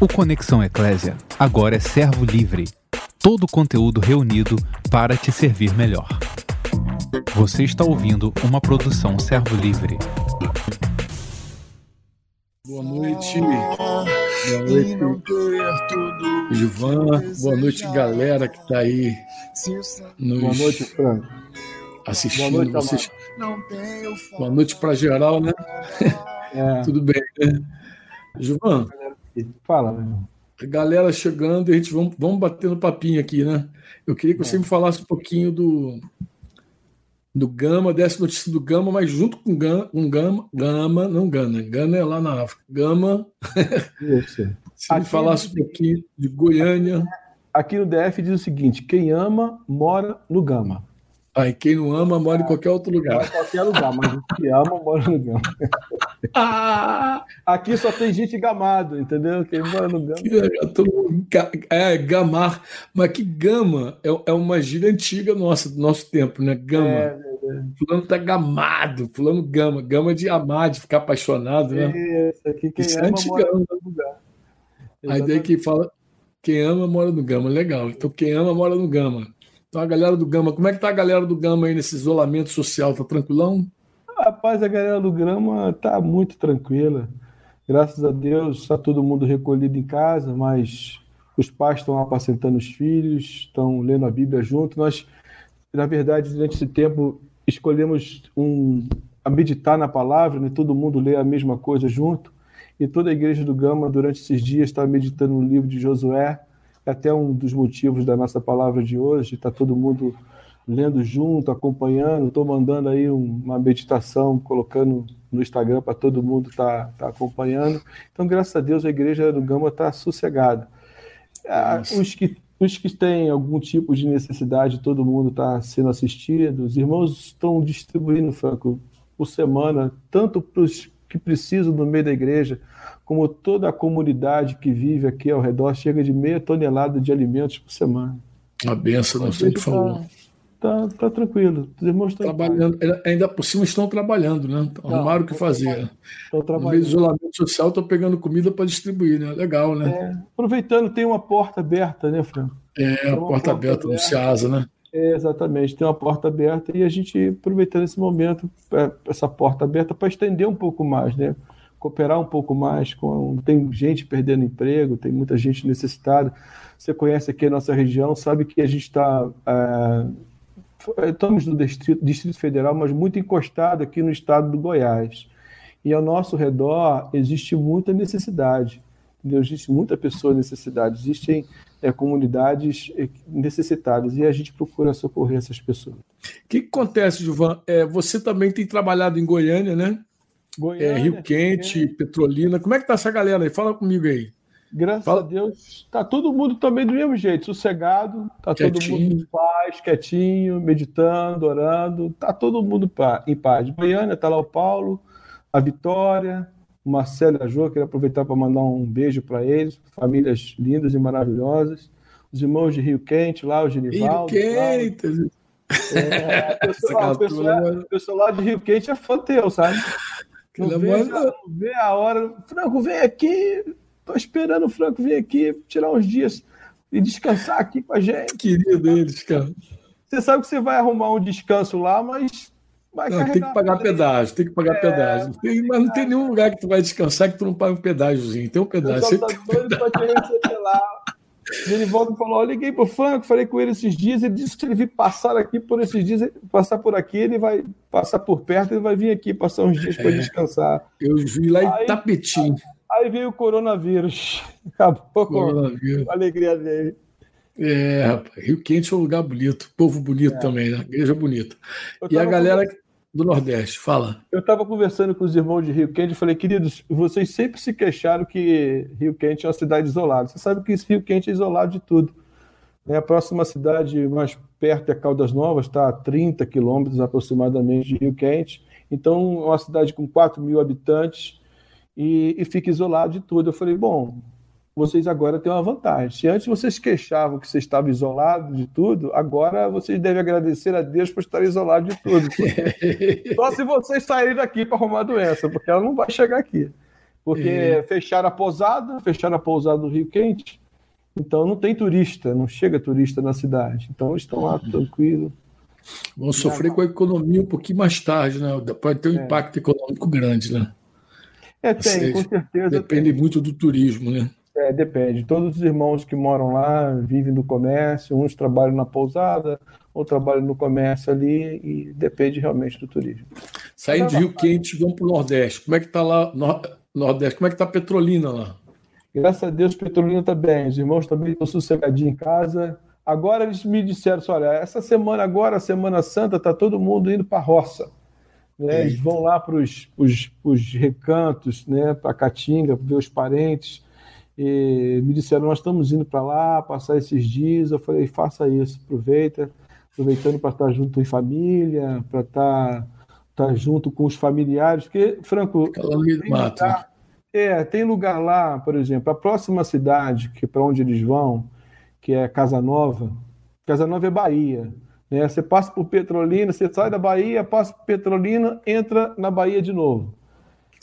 O Conexão Eclésia agora é servo livre. Todo o conteúdo reunido para te servir melhor. Você está ouvindo uma produção servo livre. Boa noite. Boa noite, Ivan. Boa noite, galera que está aí. Nos Boa noite, Franco. Assistindo Boa noite, vocês. Boa noite para geral, né? É, Tudo bem, né? Gilvan, fala, meu irmão. a galera chegando e a gente vamos, vamos batendo papinho aqui, né? Eu queria que você me falasse um pouquinho do do Gama, desse notícia do Gama, mas junto com Gama, com Gama, Gama, não Gana, Gana é lá na África. Gama, Isso. se me Aqui- falasse um pouquinho de Goiânia. Aqui no DF diz o seguinte: quem ama, mora no Gama. Aí quem não ama mora em qualquer outro Mora lugar. em qualquer lugar, mas que ama, mora no Gama. Ah, Aqui só tem gente gamado, entendeu? Quem mora no Gama. tô- é, gamar. Mas que gama é, é uma gíria antiga nossa, do nosso tempo, né? Gama. É, Fulano tá gamado, fulano gama. Gama de amar, de ficar apaixonado, né? Isso, aqui quem Isso é ama, mora antigão. no lugar. Aí daí quem fala, quem ama mora no Gama, legal. Então quem ama mora no Gama. Então a galera do Gama, como é que tá a galera do Gama aí nesse isolamento social? Tá tranquilão? Rapaz, a galera do Grama tá muito tranquila. Graças a Deus, está todo mundo recolhido em casa, mas os pais estão apacentando os filhos, estão lendo a Bíblia junto. Nós, na verdade, durante esse tempo, escolhemos um, a meditar na palavra, né? todo mundo lê a mesma coisa junto. E toda a igreja do Gama, durante esses dias, está meditando no livro de Josué. É até um dos motivos da nossa palavra de hoje. Está todo mundo lendo junto, acompanhando. Estou mandando aí um- uma meditação, colocando no Instagram para todo mundo estar acompanhando. Então, graças a Deus, a igreja do Gama está sossegada. Ah. Os que, os que têm algum tipo de necessidade, todo mundo está sendo assistido. Os irmãos estão distribuindo, Franco, por semana, tanto para os que precisam no meio da igreja, como toda a comunidade que vive aqui ao redor, chega de meia tonelada de alimentos por semana. Uma benção, não sei o que falou. Tá, tá tranquilo. Os irmãos estão. Trabalhando, ainda por cima estão trabalhando, né? Arrumaram o que fazer. Estão No meio do trabalhando. isolamento social, estão pegando comida para distribuir, né? Legal, né? É, aproveitando, tem uma porta aberta, né, Franco? É, a porta porta aberta no aberta. Ceasa, né? É, exatamente, tem uma porta aberta e a gente aproveitando esse momento, é, essa porta aberta, para estender um pouco mais, né? Cooperar um pouco mais com. Tem gente perdendo emprego, tem muita gente necessitada. Você conhece aqui a nossa região, sabe que a gente está. estamos no Distrito, Distrito Federal, mas muito encostado aqui no estado do Goiás. E ao nosso redor existe muita necessidade. Entendeu? Existe muita pessoa necessidade. Existem é, comunidades é, necessitadas e a gente procura socorrer essas pessoas. O que, que acontece, Gilvan? É, você também tem trabalhado em Goiânia, né? É, Goiânia, Rio Quente, Petrolina. Como é que tá essa galera aí? Fala comigo aí. Graças Fala. a Deus, tá todo mundo também do mesmo jeito, sossegado, tá todo Quietinho. mundo em paz, quietinho, meditando, orando, tá todo mundo em paz. Goiânia, tá lá o Paulo, a Vitória, o Marcelo e a Jo, queria aproveitar para mandar um beijo para eles, famílias lindas e maravilhosas. Os irmãos de Rio Quente lá, o Rio Genivaldo. Quente. É, o pessoal, lá de Rio Quente é fã teu, sabe? Não amor- vê a hora. Franco, vem aqui. Tô esperando o Franco vir aqui, tirar uns dias e descansar aqui com a gente. Querido eles, cara. Você sabe que você vai arrumar um descanso lá, mas vai Não, tem que pagar pedágio, tem que pagar É, pedágio. Tem- mas não tem nenhum lugar que tu vai descansar que tu não paga um pedágiozinho. Tem um pedágio. tá tem um doido pra te receber lá. Genivaldo falou: eu liguei pro Franco, falei com ele esses dias, ele disse que se ele vir passar aqui por esses dias, ele- passar por aqui, ele vai passar por perto, ele vai vir aqui passar uns dias É. para descansar. Eu vi lá em Aí- Tapetim. Aí veio o coronavírus. Acabou com coronavírus. a alegria dele. É, rapaz. Rio Quente é um lugar bonito. Povo bonito também, né? Igreja bonita. E a galera do Nordeste, fala. Eu estava conversando com os irmãos de Rio Quente e falei, queridos, vocês sempre se queixaram que Rio Quente é uma cidade isolada. Você sabe que Rio Quente é isolado de tudo. né? A próxima cidade mais perto é Caldas Novas, está a 30 quilômetros aproximadamente de Rio Quente. Então, é uma cidade com 4 mil habitantes e, e fica isolado de tudo. Eu falei, bom, vocês agora têm uma vantagem. Se antes vocês queixavam que vocês estavam isolados de tudo, agora vocês devem agradecer a Deus por estar isolados de tudo. Só se vocês saírem daqui para arrumar a doença, porque ela não vai chegar aqui. Porque é. fecharam a pousada, fecharam a pousada do Rio Quente, então não tem turista, não chega turista na cidade. Então eles estão lá uhum. tranquilo. Vão sofrer com a economia um pouquinho mais tarde, né? Pode ter um é. impacto econômico grande, né? É, tem, seja, com certeza. Depende tem. muito do turismo, né? É, depende. Todos os irmãos que moram lá vivem do comércio, uns trabalham na pousada, outros trabalham no comércio ali, e depende realmente do turismo. Saindo de Rio Quente, vamos para o Nordeste. Como é que está lá, Nordeste? Como é que está a Petrolina lá? Graças a Deus, Petrolina está bem. Os irmãos também estão sossegadinhos em casa. Agora eles me disseram: olha, essa semana agora, Semana Santa, está todo mundo indo para a roça. Né? Eles vão lá para os recantos, né? para Caatinga, ver os parentes. E me disseram: nós estamos indo para lá passar esses dias. Eu falei: faça isso, aproveita, aproveitando para estar junto em família, para estar, estar junto com os familiares. Porque, Franco. Tem lugar, é, tem lugar lá, por exemplo, a próxima cidade que para onde eles vão, que é Casa Nova. Casa Nova é Bahia. Né? Você passa por Petrolina, você sai da Bahia, passa por Petrolina, entra na Bahia de novo.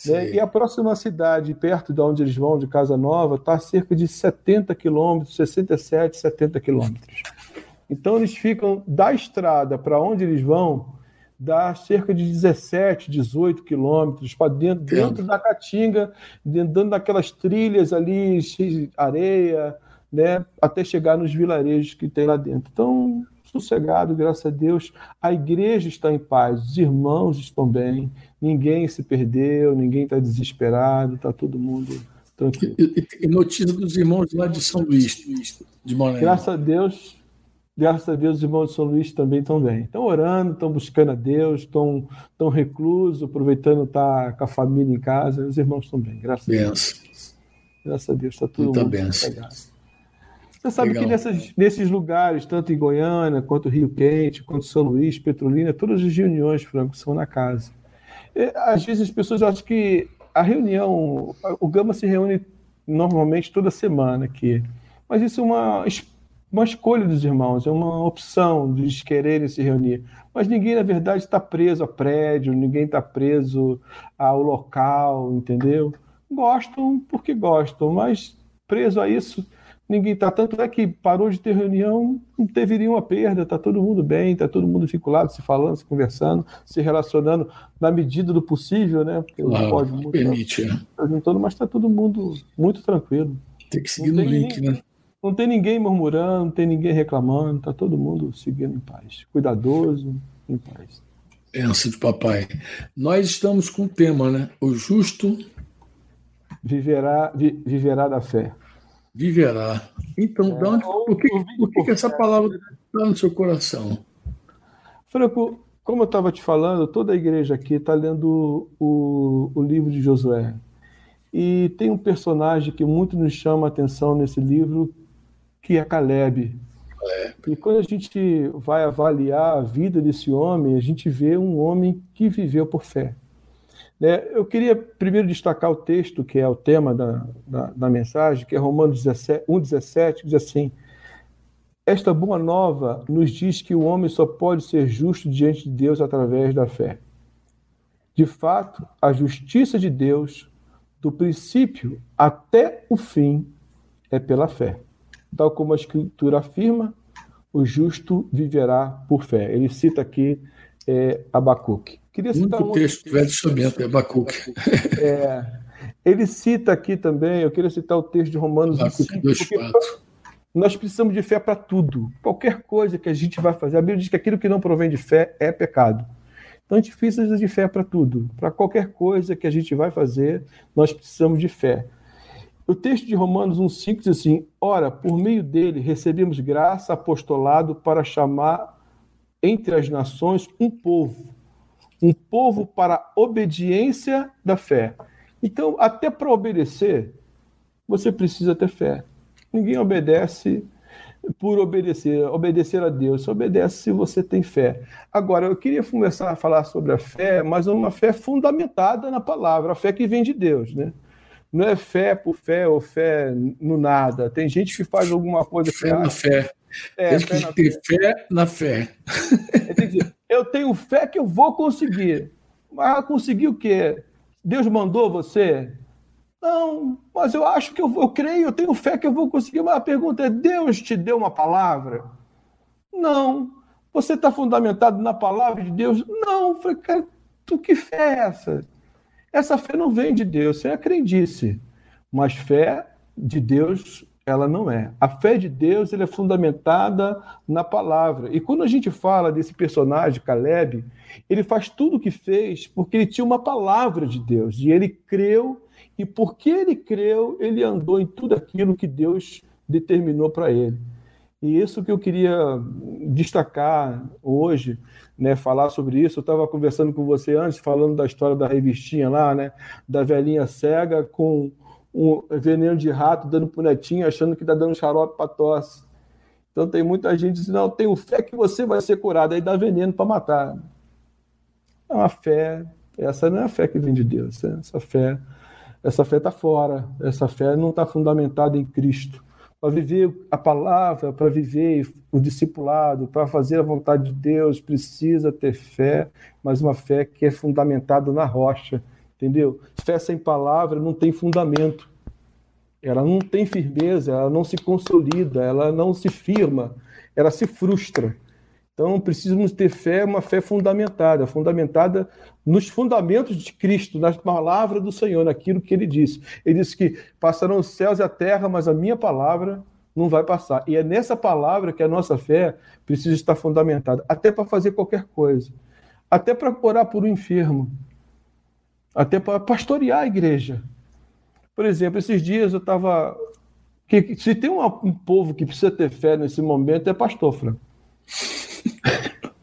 Né? E a próxima cidade, perto de onde eles vão, de Casa Nova, está a cerca de 70 quilômetros, 67, 70 quilômetros. Então eles ficam da estrada para onde eles vão, dá cerca de 17, 18 quilômetros para dentro, dentro da Caatinga, dentro daquelas trilhas ali, areia, né, até chegar nos vilarejos que tem lá dentro. Então, sossegado, graças a Deus. A igreja está em paz, os irmãos estão bem, ninguém se perdeu, ninguém está desesperado, está todo mundo tranquilo. E, e, notícia dos irmãos lá de São Luís, de Maranhão. Graças a Deus, graças a Deus, os irmãos de São Luís também estão bem. Estão orando, estão buscando a Deus, estão, estão reclusos, aproveitando estar com a família em casa. Os irmãos estão bem, graças benção. a Deus. Graças a Deus, está tudo Muita benção. Você sabe Legal. que nessas, nesses lugares, tanto em Goiânia, quanto Rio Quente, quanto São Luís, Petrolina, todas as reuniões, Franco, são na casa. E, às vezes as pessoas acham que a reunião, o Gama se reúne normalmente toda semana aqui, mas isso é uma, uma escolha dos irmãos, é uma opção de eles quererem se reunir. Mas ninguém, na verdade, está preso a prédio, ninguém está preso ao local, entendeu? Gostam porque gostam, mas preso a isso ninguém está. Tanto é que parou de ter reunião, não teve nenhuma perda, está todo mundo bem, está todo mundo vinculado, se falando, se conversando, se relacionando na medida do possível, né? Porque claro, pode muito, permite, né? Mas está todo mundo muito tranquilo. Tem que seguir no link, ninguém, né? Não tem ninguém murmurando, não tem ninguém reclamando, está todo mundo seguindo em paz, cuidadoso, em paz. Pensa de papai. Nós estamos com o tema, né? O justo viverá, vi, viverá da fé. Viverá. Então, é, onde, por que, por que, que essa palavra está no seu coração? Franco, como eu estava te falando, toda a igreja aqui está lendo o, o livro de Josué. E tem um personagem que muito nos chama a atenção nesse livro, que é Caleb. E quando a gente vai avaliar a vida desse homem, a gente vê um homem que viveu por fé. Né? Eu queria primeiro destacar o texto, que é o tema da, da, da mensagem, que é Romanos 1,17, que diz assim: Esta boa nova nos diz que o homem só pode ser justo diante de Deus através da fé. De fato, a justiça de Deus, do princípio até o fim, é pela fé. Tal como a Escritura afirma, o justo viverá por fé. Ele cita aqui é, Abacuque. Queria citar um texto do Velho Testamento, é Abacuque. É, ele cita aqui também, eu queria citar o texto de Romanos Abacuque 2,4. Nós precisamos de fé para tudo. Qualquer coisa que a gente vai fazer. A Bíblia diz que aquilo que não provém de fé é pecado. Então a gente precisa de fé para tudo. Para qualquer coisa que a gente vai fazer, nós precisamos de fé. O texto de Romanos 1,5 diz assim: Ora, por meio dele recebemos graça, apostolado para chamar entre as nações um povo, um povo para a obediência da fé. Então, até para obedecer, você precisa ter fé. Ninguém obedece por obedecer, obedecer a Deus, você obedece se você tem fé. Agora, eu queria começar a falar sobre a fé, mas uma fé fundamentada na palavra, a fé que vem de Deus, né? Não é fé por fé ou fé no nada. Tem gente que faz alguma coisa fé na fé. É, tem que ter fé. fé na fé. eu tenho fé que eu vou conseguir. Mas conseguir o quê? Deus mandou você? Não, mas eu acho que eu, eu creio, eu tenho fé que eu vou conseguir. Mas a pergunta é: Deus te deu uma palavra? Não. Você está fundamentado na palavra de Deus? Não. Eu falei, cara, tu que fé é essa? Essa fé não vem de Deus, isso é a crendice. Mas fé de Deus, ela não é. A fé de Deus ela é fundamentada na palavra. E quando a gente fala desse personagem, Caleb, ele faz tudo o que fez porque ele tinha uma palavra de Deus. E ele creu, e porque ele creu, ele andou em tudo aquilo que Deus determinou para ele. E isso que eu queria destacar hoje, né, falar sobre isso. Eu estava conversando com você antes, falando da história da revistinha lá, né, da velhinha cega com um veneno de rato dando pro netinho, achando que está dando xarope para tosse. Então tem muita gente dizendo, não, tenho fé que você vai ser curado, aí dá veneno para matar. É uma fé, essa não é a fé que vem de Deus, né? essa fé, essa fé está fora, essa fé não está fundamentada em Cristo para viver a palavra, para viver o discipulado, para fazer a vontade de Deus, precisa ter fé, mas uma fé que é fundamentada na rocha, entendeu? Fé sem palavra não tem fundamento. Ela não tem firmeza, ela não se consolida, ela não se firma, ela se frustra. Então, precisamos ter fé, uma fé fundamentada, fundamentada nos fundamentos de Cristo, na palavra do Senhor, naquilo que ele disse. Ele disse que passarão os céus e a terra, mas a minha palavra não vai passar. E é nessa palavra que a nossa fé precisa estar fundamentada, até para fazer qualquer coisa, até para orar por um enfermo, até para pastorear a igreja. Por exemplo, esses dias eu estava. Se tem um, um povo que precisa ter fé nesse momento, é pastor, Franco.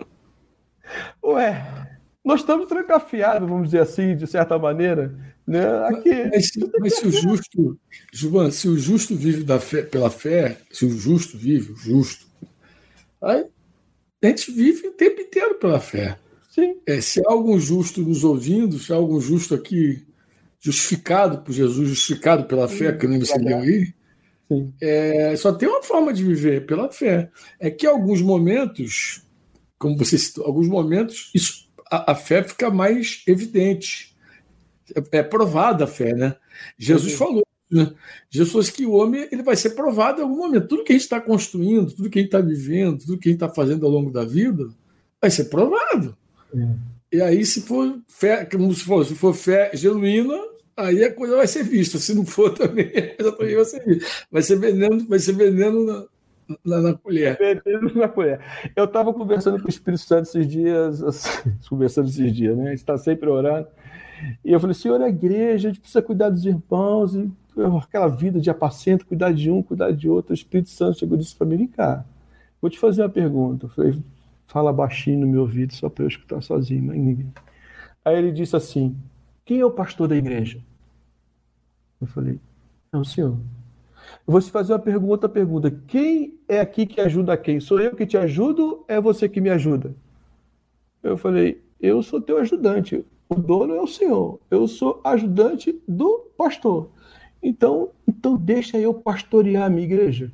Ué, nós estamos trancafiados, vamos dizer assim, de certa maneira. Né? Aqui, mas, mas se o justo, João, se o justo vive da fé, pela fé, se o justo vive, o justo, aí a gente vive o tempo inteiro pela fé. Sim. É, se há algum justo nos ouvindo, se há algum justo aqui justificado por Jesus, justificado pela fé, que nem você leu aí, é, só tem uma forma de viver pela fé. É que em alguns momentos, como você citou, alguns momentos isso, a, a fé fica mais evidente. É, é provada a fé, né? Jesus falou. Né? Jesus falou que o homem ele vai ser provado em algum momento. Tudo que a gente está construindo, tudo que a gente está vivendo, tudo que a gente está fazendo ao longo da vida, vai ser provado. É. E aí, se for fé, como se for, se for fé genuína, aí a coisa vai ser vista. Se não for também, a coisa também vai ser vista. Vai ser veneno, vai ser veneno na, na, na colher. Veneno na colher. Eu estava conversando com o Espírito Santo esses dias, assim, conversando esses dias, né? A gente está sempre orando. E eu falei, Senhor, a igreja, a gente precisa cuidar dos irmãos, e aquela vida de apacento, cuidar de um, cuidar de outro. O Espírito Santo chegou e disse para mim: vem cá, vou te fazer uma pergunta. Eu falei, fala baixinho no meu ouvido, só para eu escutar sozinho, mas ninguém. Aí ele disse assim: quem é o pastor da igreja? Eu falei, é o senhor. Eu vou te fazer uma pergunta, pergunta. Quem é aqui que ajuda quem? Sou eu que te ajudo? É você que me ajuda? Eu falei, eu sou teu ajudante. O dono é o senhor. Eu sou ajudante do pastor. Então, então deixa eu pastorear a minha igreja.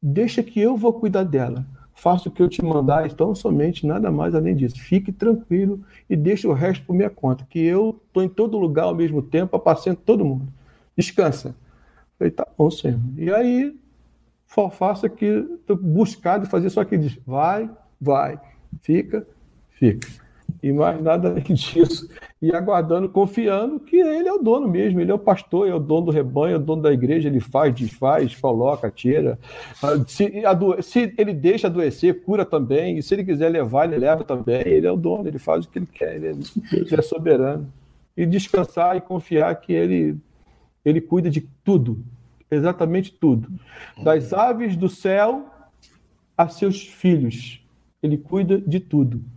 Deixa que eu vou cuidar dela. Faço o que eu te mandar, então somente nada mais além disso. Fique tranquilo e deixe o resto por minha conta, que eu estou em todo lugar ao mesmo tempo, apacento todo mundo. Descansa. Falei, tá bom, Senhor. E aí, faça que estou buscado fazer só que diz, vai, vai, fica, fica. E mais nada além disso. E aguardando, confiando que ele é o dono mesmo, ele é o pastor, é o dono do rebanho, é o dono da igreja, ele faz, desfaz, coloca, tira. Se, adoe se ele deixa adoecer, cura também. E se ele quiser levar, ele leva também. Ele é o dono, ele faz o que ele quer, ele é, ele é soberano. E descansar e confiar que ele ele cuida de tudo, exatamente tudo. Das aves do céu a seus filhos. Ele cuida de tudo.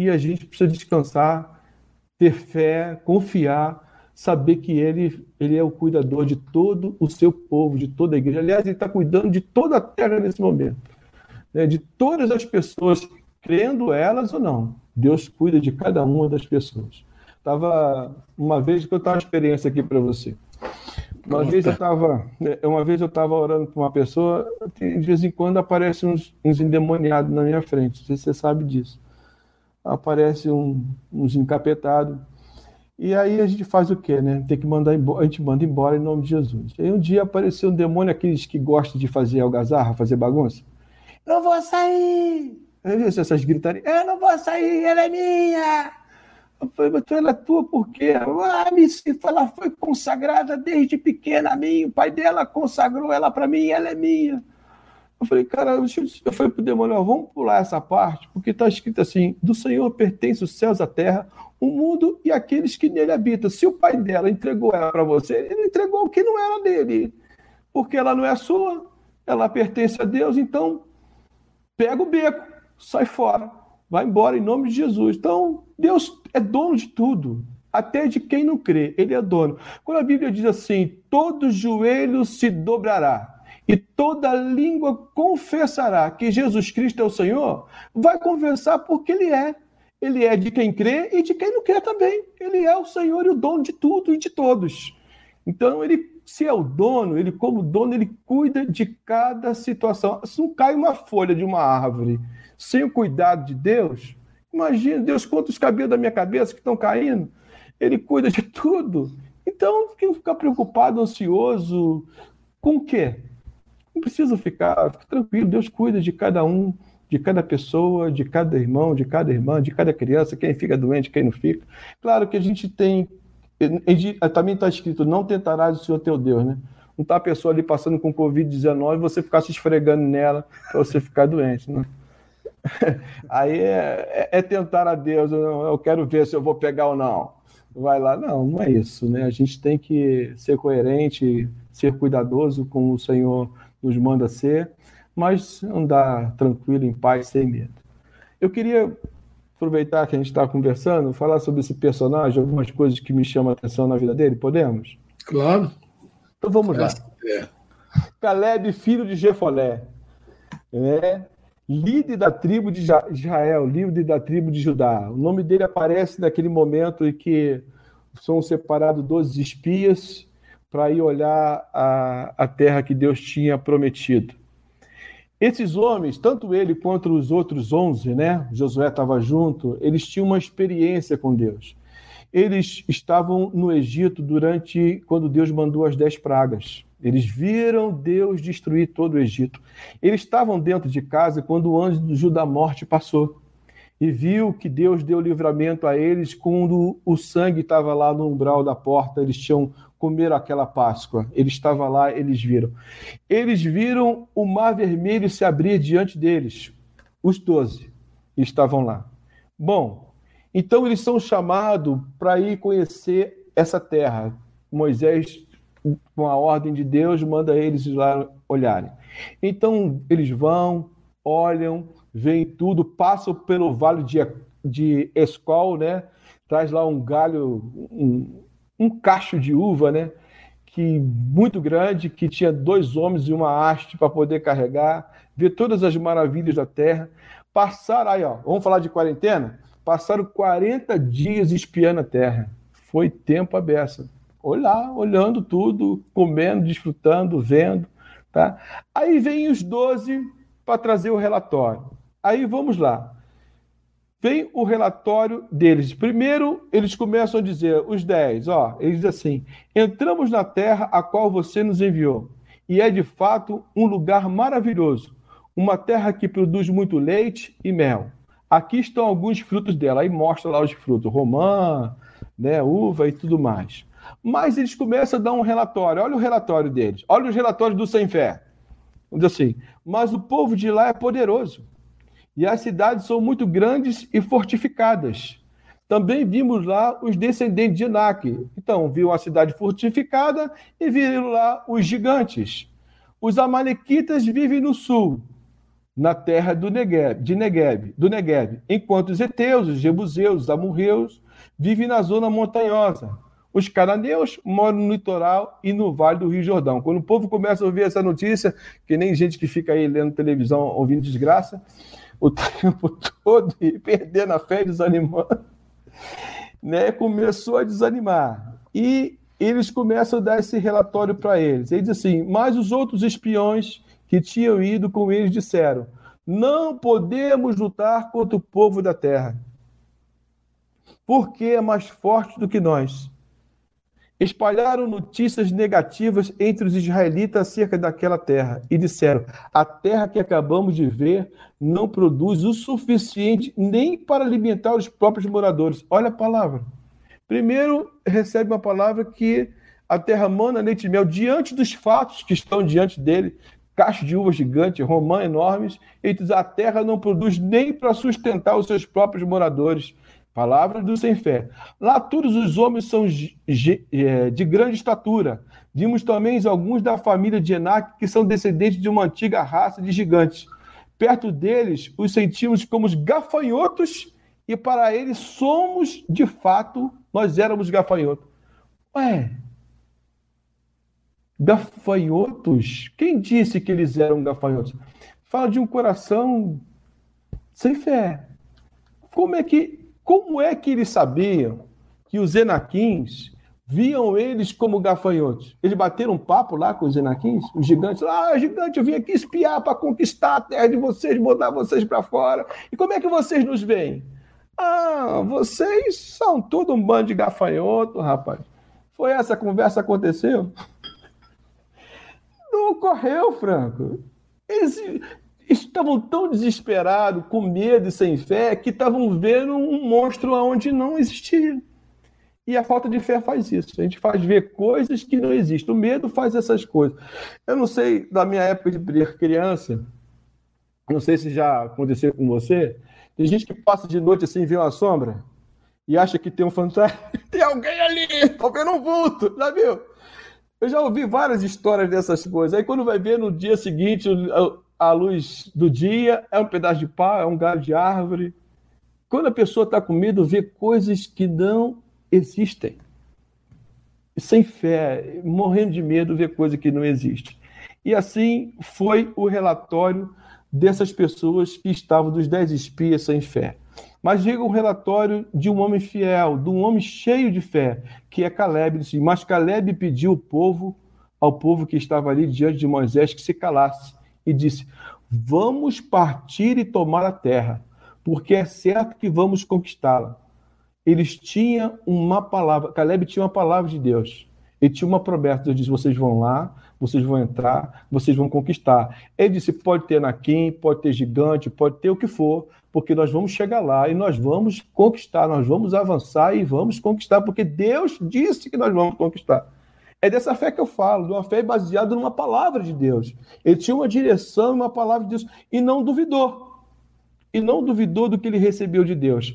E a gente precisa descansar, ter fé, confiar, saber que ele, ele é o cuidador de todo o seu povo, de toda a igreja. Aliás, ele está cuidando de toda a terra nesse momento. Né? De todas as pessoas, crendo elas ou não. Deus cuida de cada uma das pessoas. Tava uma vez que eu estava uma experiência aqui para você. Uma vez eu estava, é, uma vez eu estava orando para uma pessoa, de vez em quando aparecem uns, uns endemoniados na minha frente. Não sei se você sabe disso. Aparece um, uns encapetados. E aí a gente faz o quê, né? Tem que mandar embora, a gente manda embora em nome de Jesus. Aí um dia apareceu um demônio, aqueles que gostam de fazer algazarra, fazer bagunça. Não vou sair! Essas gritarias, eu não vou sair, ela é minha! Eu falei, mas ela é tua por quê? Ah, ela foi consagrada desde pequena a mim, o pai dela consagrou ela para mim, ela é minha. Eu falei, cara, eu falei pro demônio, ó, vamos pular essa parte, porque está escrito assim: do Senhor pertence os céus, a terra, o mundo e aqueles que nele habitam. Se o pai dela entregou ela para você, ele entregou o que não era dele, porque ela não é sua, ela pertence a Deus, então pega o beco, sai fora, vai embora em nome de Jesus. Então, Deus é dono de tudo, até de quem não crê, ele é dono. Quando a Bíblia diz assim: todo joelho se dobrará e toda língua confessará que Jesus Cristo é o Senhor, vai confessar porque Ele é. Ele é de quem crê e de quem não crê também. Ele é o Senhor e o dono de tudo e de todos. Então, ele, se é o dono, ele, como dono, ele cuida de cada situação. Se não cai uma folha de uma árvore sem o cuidado de Deus, imagina, Deus conta os cabelos da minha cabeça que estão caindo. Ele cuida de tudo. Então, quem ficar preocupado, ansioso, com o quê? Não precisa ficar, fica tranquilo, Deus cuida de cada um, de cada pessoa, de cada irmão, de cada irmã, de cada criança, quem fica doente, quem não fica. Claro que a gente tem, também está escrito, não tentarás o Senhor teu Deus, né? Não está a pessoa ali passando com Covid-19 e você ficar se esfregando nela para você ficar doente, né? Aí é, é, é, tentar a Deus, eu, eu quero ver se eu vou pegar ou não. Vai lá, não, não é isso, né? A gente tem que ser coerente, ser cuidadoso com o Senhor nos manda ser, mas andar tranquilo, em paz, sem medo. Eu queria aproveitar que a gente está conversando, falar sobre esse personagem, algumas coisas que me chamam a atenção na vida dele, podemos? Claro. Então vamos lá. É. Caleb, filho de Jefolé, né? líder da tribo de Israel, líder da tribo de Judá. O nome dele aparece naquele momento em que são separados 12 espias para ir olhar a, a terra que Deus tinha prometido. Esses homens, tanto ele quanto os outros onze, né? Josué estava junto, eles tinham uma experiência com Deus. Eles estavam no Egito durante quando Deus mandou as dez pragas. Eles viram Deus destruir todo o Egito. Eles estavam dentro de casa quando o anjo da morte passou e viu que Deus deu livramento a eles quando o sangue estava lá no umbral da porta. Eles tinham comer aquela Páscoa. Ele estava lá, eles viram. Eles viram o mar vermelho se abrir diante deles. Os doze estavam lá. Bom, então eles são chamados para ir conhecer essa terra. Moisés, com a ordem de Deus, manda eles lá olharem. Então eles vão, olham, veem tudo, passam pelo vale de, de Escol, né? Traz lá um galho, um, um cacho de uva, né? Que muito grande, que tinha dois homens e uma haste para poder carregar, ver todas as maravilhas da terra. Passaram aí, ó, vamos falar de quarentena? Passaram 40 dias espiando a terra. Foi tempo aberto. Olhar, olhando tudo, comendo, desfrutando, vendo, tá? Aí vem os 12 para trazer o relatório. Aí vamos lá vem o relatório deles. Primeiro, eles começam a dizer, os dez, ó, eles dizem assim: entramos na terra a qual você nos enviou, e é de fato um lugar maravilhoso, uma terra que produz muito leite e mel. Aqui estão alguns frutos dela, aí mostra lá os frutos, romã, né, uva e tudo mais. Mas eles começam a dar um relatório, olha o relatório deles, olha os relatórios do sem fé. Diz assim, mas o povo de lá é poderoso e as cidades são muito grandes e fortificadas. Também vimos lá os descendentes de Enaque. Então, viu a cidade fortificada e viram lá os gigantes. Os amalequitas vivem no sul, na terra do Negev, de Negev, do Negev, enquanto os heteus, os jebuseus, os amorreus vivem na zona montanhosa. Os cananeus moram no litoral e no vale do Rio Jordão. Quando o povo começa a ouvir essa notícia, que nem gente que fica aí lendo televisão ouvindo desgraça, o tempo todo e perdendo a fé, desanimando, né? começou a desanimar. E eles começam a dar esse relatório para eles. Ele diz assim: Mas os outros espiões que tinham ido com eles disseram: Não podemos lutar contra o povo da terra, porque é mais forte do que nós. Espalharam notícias negativas entre os israelitas acerca daquela terra e disseram: A terra que acabamos de ver não produz o suficiente nem para alimentar os próprios moradores. Olha a palavra. Primeiro, recebe uma palavra que a terra mana leite e mel diante dos fatos que estão diante dele, cachos de uvas gigantes, romã enormes, e diz: A terra não produz nem para sustentar os seus próprios moradores. Palavra do sem fé. Lá todos os homens são é, de grande estatura. Vimos também alguns da família de Enac, que são descendentes de uma antiga raça de gigantes. Perto deles, os sentimos como os gafanhotos, e para eles somos, de fato, nós éramos gafanhotos. Ué, gafanhotos? Quem disse que eles eram gafanhotos? Fala de um coração sem fé. Como é que como é que eles sabiam que os Enaquins viam eles como gafanhotos? Eles bateram um papo lá com os Enaquins, os gigantes. Ah, gigante, eu vim aqui espiar para conquistar a terra de vocês, botar vocês para fora. E como é que vocês nos veem? Ah, vocês são todo um bando de gafanhoto, rapaz. Foi essa conversa que aconteceu? Não ocorreu, Franco. Eles, estavam tão desesperados, com medo e sem fé, que estavam vendo um monstro onde não existia. E a falta de fé faz isso. A gente faz ver coisas que não existem. O medo faz essas coisas. Eu não sei, da minha época de criança, não sei se já aconteceu com você, tem gente que passa de noite assim, vê uma sombra e acha que tem um fantasma. tem alguém ali, tô vendo um vulto, já viu? Eu já ouvi várias histórias dessas coisas. Aí quando vai ver no dia seguinte, a luz do dia, é um pedaço de pau, é um galho de árvore. Quando a pessoa está com medo, vê coisas que não existem. Sem fé, morrendo de medo, vê coisas que não existem. E assim foi o relatório dessas pessoas que estavam dos dez espias sem fé. Mas chega um relatório de um homem fiel, de um homem cheio de fé, que é Caleb. Mas Caleb pediu ao povo, ao povo que estava ali diante de Moisés, que se calasse e disse: Vamos partir e tomar a terra, porque é certo que vamos conquistá-la. Eles tinham uma palavra, Caleb tinha uma palavra de Deus. Ele tinha uma promessa. Deus disse: vocês vão lá, vocês vão entrar, vocês vão conquistar. Ele disse: pode ter Naquim, pode ter gigante, pode ter o que for, porque nós vamos chegar lá e nós vamos conquistar, nós vamos avançar e vamos conquistar, porque Deus disse que nós vamos conquistar. É dessa fé que eu falo, de uma fé baseada numa palavra de Deus. Ele tinha uma direção, uma palavra de Deus, e não duvidou. E não duvidou do que ele recebeu de Deus.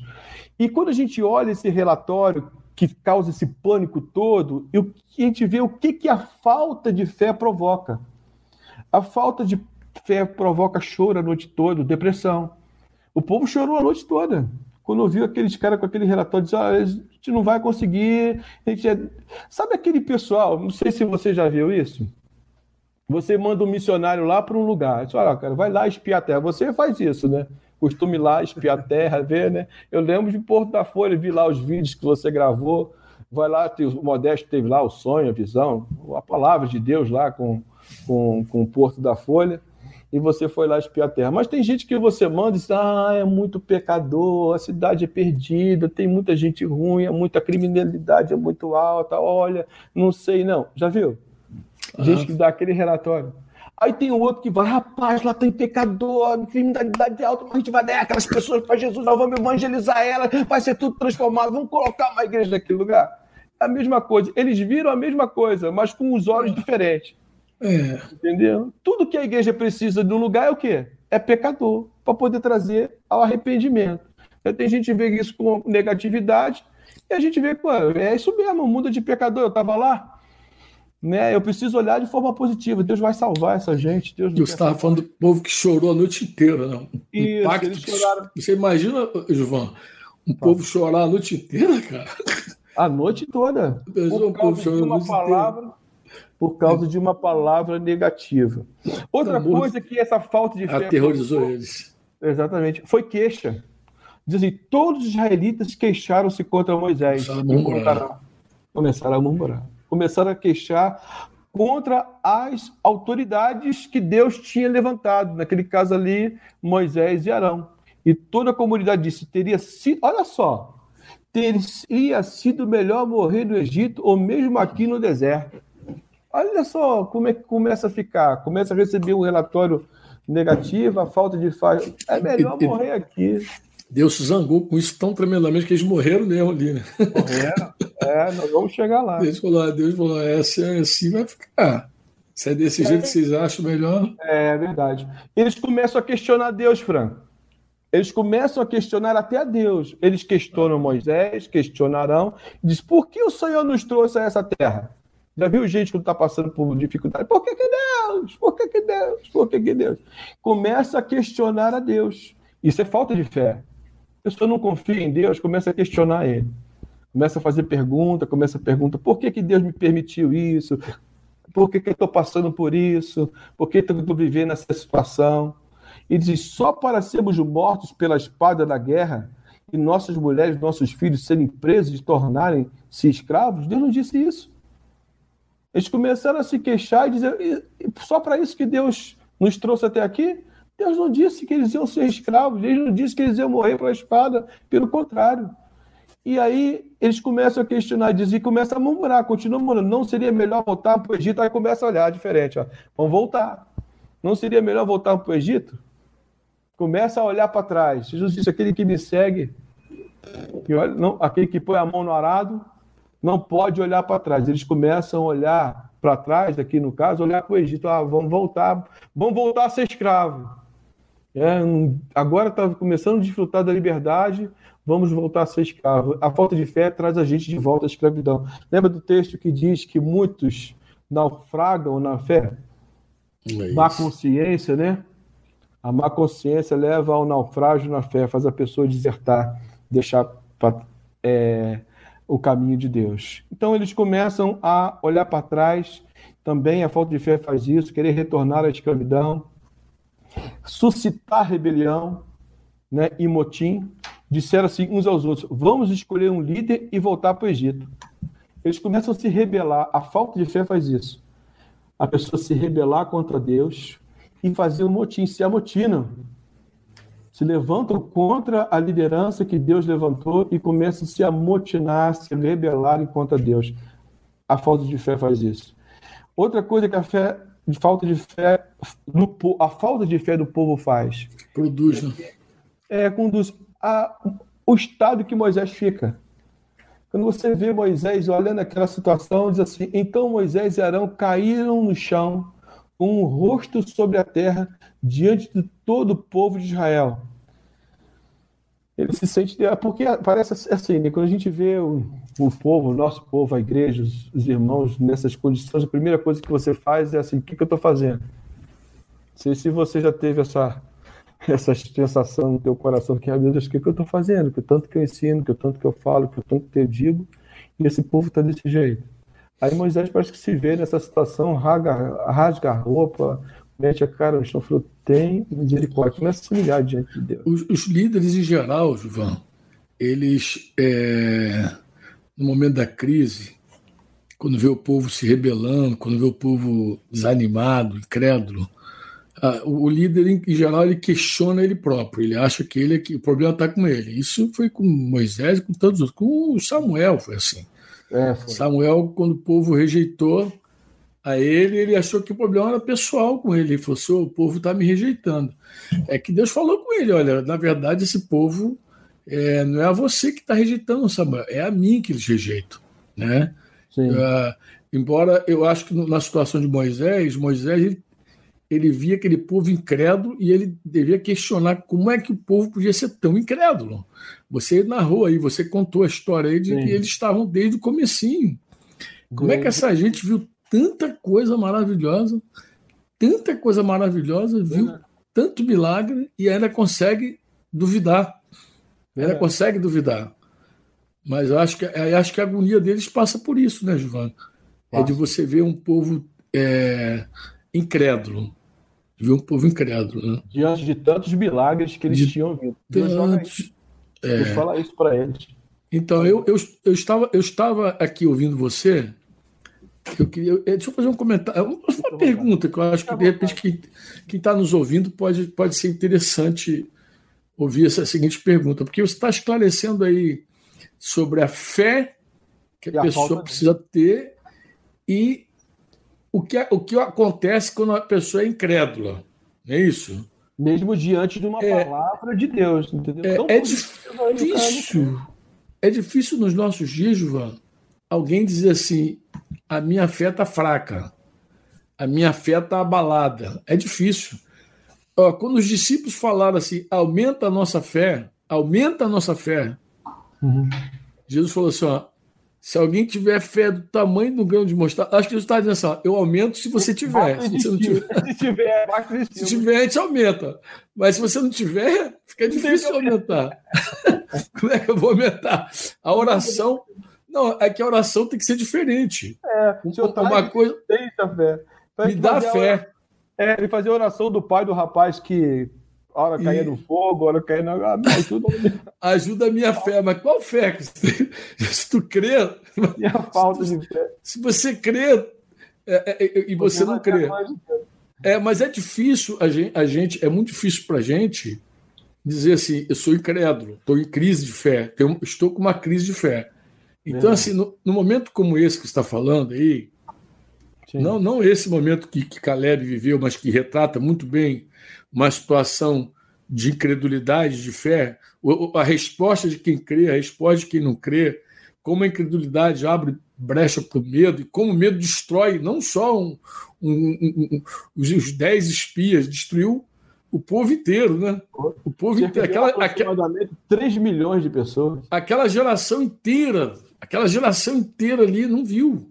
E quando a gente olha esse relatório que causa esse pânico todo, e a gente vê o que, que a falta de fé provoca. A falta de fé provoca choro a noite toda, depressão. O povo chorou a noite toda quando viu aqueles caras com aquele relatório, disse, ah, a gente não vai conseguir. A gente é... Sabe aquele pessoal, não sei se você já viu isso? Você manda um missionário lá para um lugar. Diz, olha, cara, vai lá espiar a terra. Você faz isso, né? Costume lá espiar a terra, ver, né? Eu lembro de Porto da Folha, vi lá os vídeos que você gravou. Vai lá, o Modesto teve lá o sonho, a visão, a palavra de Deus lá com, com, com o Porto da Folha e você foi lá espiar a terra. Mas tem gente que você manda e diz: ah, é muito pecador, a cidade é perdida, tem muita gente ruim, é muita criminalidade é muito alta, olha, não sei, não. Já viu? Gente ah. que dá aquele relatório. Aí tem o outro que vai, rapaz, lá tem pecador, criminalidade alta, mas a gente vai dar aquelas pessoas para Jesus, nós vamos evangelizar elas, vai ser tudo transformado, vamos colocar uma igreja naquele lugar. É a mesma coisa. Eles viram a mesma coisa, mas com os olhos diferentes. É. Entendeu? Tudo que a igreja precisa de um lugar é o quê? É pecador, para poder trazer ao arrependimento. Então, tem gente que vê isso com negatividade e a gente vê que é isso mesmo, muda de pecador. Eu estava lá, né? Eu preciso olhar de forma positiva. Deus vai salvar essa gente. Deus Você estava falando do povo que chorou a noite inteira, não? Isso, impacto choraram... Você imagina, João, um Fala. povo chorar a noite inteira, cara? A noite toda. Por causa de uma palavra. Por causa de uma palavra negativa. Outra coisa que essa falta de fé. Aterrorizou eles. Exatamente. Foi queixa. Diz assim: todos os israelitas queixaram-se contra Moisés. Começaram a murmurar. Começaram a murmurar. Começaram a queixar contra as autoridades que Deus tinha levantado. Naquele caso ali, Moisés e Arão. E toda a comunidade disse: teria sido. Olha só. teria sido melhor morrer no Egito ou mesmo aqui no deserto. Olha só como é que começa a ficar. Começa a receber um relatório negativo, a falta de faz. É melhor morrer aqui. Deus se zangou com isso tão tremendamente que eles morreram mesmo ali, né? Morreram. É, nós vamos chegar lá. Deus falou, Deus falou, é assim, é assim vai ficar. Se é desse é. jeito que vocês acham melhor. É, é verdade. Eles começam a questionar Deus, Franco. Eles começam a questionar até a Deus. Eles questionam Moisés, questionarão, diz: por que o Senhor nos trouxe a essa terra? Já viu gente que está passando por dificuldade? Por que, que Deus? Por que, que Deus? Por que, que Deus? Começa a questionar a Deus. Isso é falta de fé. A pessoa não confia em Deus, começa a questionar ele. Começa a fazer pergunta, começa a perguntar: por que, que Deus me permitiu isso? Por que, que eu estou passando por isso? Por que eu estou vivendo essa situação? E diz: só para sermos mortos pela espada da guerra e nossas mulheres, nossos filhos serem presos e tornarem-se escravos? Deus não disse isso. Eles começaram a se queixar e dizer: só para isso que Deus nos trouxe até aqui? Deus não disse que eles iam ser escravos, Deus não disse que eles iam morrer pela espada, pelo contrário. E aí eles começam a questionar, dizem, e começam a murmurar, continuam murmurando, não seria melhor voltar para o Egito? Aí começa a olhar diferente, ó. vamos voltar. Não seria melhor voltar para o Egito? Começa a olhar para trás. Jesus disse: aquele que me segue, que olha, não, aquele que põe a mão no arado, não pode olhar para trás. Eles começam a olhar para trás, daqui no caso, olhar para o Egito. Ah, vamos voltar, vamos voltar a ser escravo. É, agora está começando a desfrutar da liberdade, vamos voltar a ser escravo. A falta de fé traz a gente de volta à escravidão. Lembra do texto que diz que muitos naufragam na fé? É má consciência, né? A má consciência leva ao naufrágio na fé, faz a pessoa desertar, deixar é, o caminho de Deus. Então eles começam a olhar para trás, também a falta de fé faz isso, querer retornar à escravidão, suscitar rebelião né, e motim. Disseram assim uns aos outros: vamos escolher um líder e voltar para o Egito. Eles começam a se rebelar, a falta de fé faz isso. A pessoa se rebelar contra Deus, e fazer um motim, se amotinam. Se levantam contra a liderança que Deus levantou e começam a se amotinar, se rebelarem contra Deus. A falta de fé faz isso. Outra coisa que a fé, de falta de fé, no, a falta de fé do povo faz. Produz, né? É, conduz a, o estado que Moisés fica. Quando você vê Moisés olhando aquela situação, diz assim: então Moisés e Arão caíram no chão com o rosto sobre a terra diante de todo o povo de Israel. Ele se sente. É porque parece assim, né? quando a gente vê o, o povo, o nosso povo, a igreja, os, os, irmãos nessas condições, a primeira coisa que você faz é assim: o que, que eu estou fazendo? Se, se você já teve essa, essa sensação no teu coração que, ah, meu Deus, o que, que eu estou fazendo? Que tanto que eu ensino, que tanto que eu falo, que tanto que eu digo, e esse povo está desse jeito. Aí Moisés parece que se vê nessa situação, rasga, rasga a roupa, mete a cara no chão falou: tem misericórdia. Começa a se humilhar diante de Deus. Os, os líderes em geral, João, eles, é, no momento da crise, quando vê o povo se rebelando, quando vê o povo desanimado, incrédulo, o líder, em geral, ele questiona ele próprio. Ele acha que ele é que o problema está com ele. Isso foi com Moisés, com todos os outros. Com Samuel foi assim. É, Samuel, quando o povo rejeitou a ele, ele achou que o problema era pessoal com ele. Ele falou assim: o povo está me rejeitando. É que Deus falou com ele: olha, na verdade, esse povo é, não é a você que está rejeitando, Samuel, é a mim que eles rejeitam. Né? Uh, embora eu acho que na situação de Moisés, Moisés ele, ele via aquele povo incrédulo e ele devia questionar como é que o povo podia ser tão incrédulo. Você narrou aí, você contou a história aí de Sim. que eles estavam desde o comecinho. Como é que essa gente viu tanta coisa maravilhosa, tanta coisa maravilhosa, viu é. tanto milagre e ainda consegue duvidar. É. Ainda consegue duvidar. Mas eu acho que, acho que a agonia deles passa por isso, né, Giovanni? É de você ver um povo é, incrédulo. Ver um povo incrédulo. Né? Diante de tantos milagres que eles de tinham visto. Tantos, é... Vou falar isso para eles. Então, eu, eu, eu, estava, eu estava aqui ouvindo você. Eu queria, deixa eu fazer um comentário, uma, uma pergunta que eu acho que de repente quem está nos ouvindo pode, pode ser interessante ouvir essa seguinte pergunta, porque você está esclarecendo aí sobre a fé que a, a pessoa precisa ter e o que, o que acontece quando a pessoa é incrédula. Não é isso? Mesmo diante de uma é, palavra de Deus, entendeu? É, é difícil. É difícil nos nossos dias, João, alguém dizer assim: a minha fé está fraca, a minha fé está abalada. É difícil. Ó, quando os discípulos falaram assim, aumenta a nossa fé, aumenta a nossa fé, uhum. Jesus falou assim: ó, se alguém tiver fé do tamanho do grão de mostarda, acho que Jesus está dizendo assim: ó, eu aumento se você tiver. Se você não tiver, se tiver, se tiver, a gente aumenta. Mas se você não tiver, fica difícil aumentar. Como é que eu vou aumentar? A oração. Não, é que a oração tem que ser diferente. É, uma coisa. fé. Me dá fé. É, ele fazia a oração do pai do rapaz que hora caía no fogo, hora caía na água. Ajuda, ajuda a minha fé, mas qual fé? Se tu crê. E a falta de fé. Se você crê é, é, é, e você, você não crê. É, mas é difícil, a gente, a gente é muito difícil para a gente dizer assim: eu sou incrédulo, estou em crise de fé, tenho, estou com uma crise de fé. Então, assim, no, no momento como esse que você está falando aí, não, não esse momento que, que Caleb viveu, mas que retrata muito bem uma situação de incredulidade, de fé, a resposta de quem crê, a resposta de quem não crê, como a incredulidade abre brecha para o medo e como o medo destrói não só um, um, um, os dez espias, destruiu o povo inteiro, né? O povo inteiro. Aquela, aproximadamente aquela, 3 milhões de pessoas. Aquela geração inteira, aquela geração inteira ali não viu.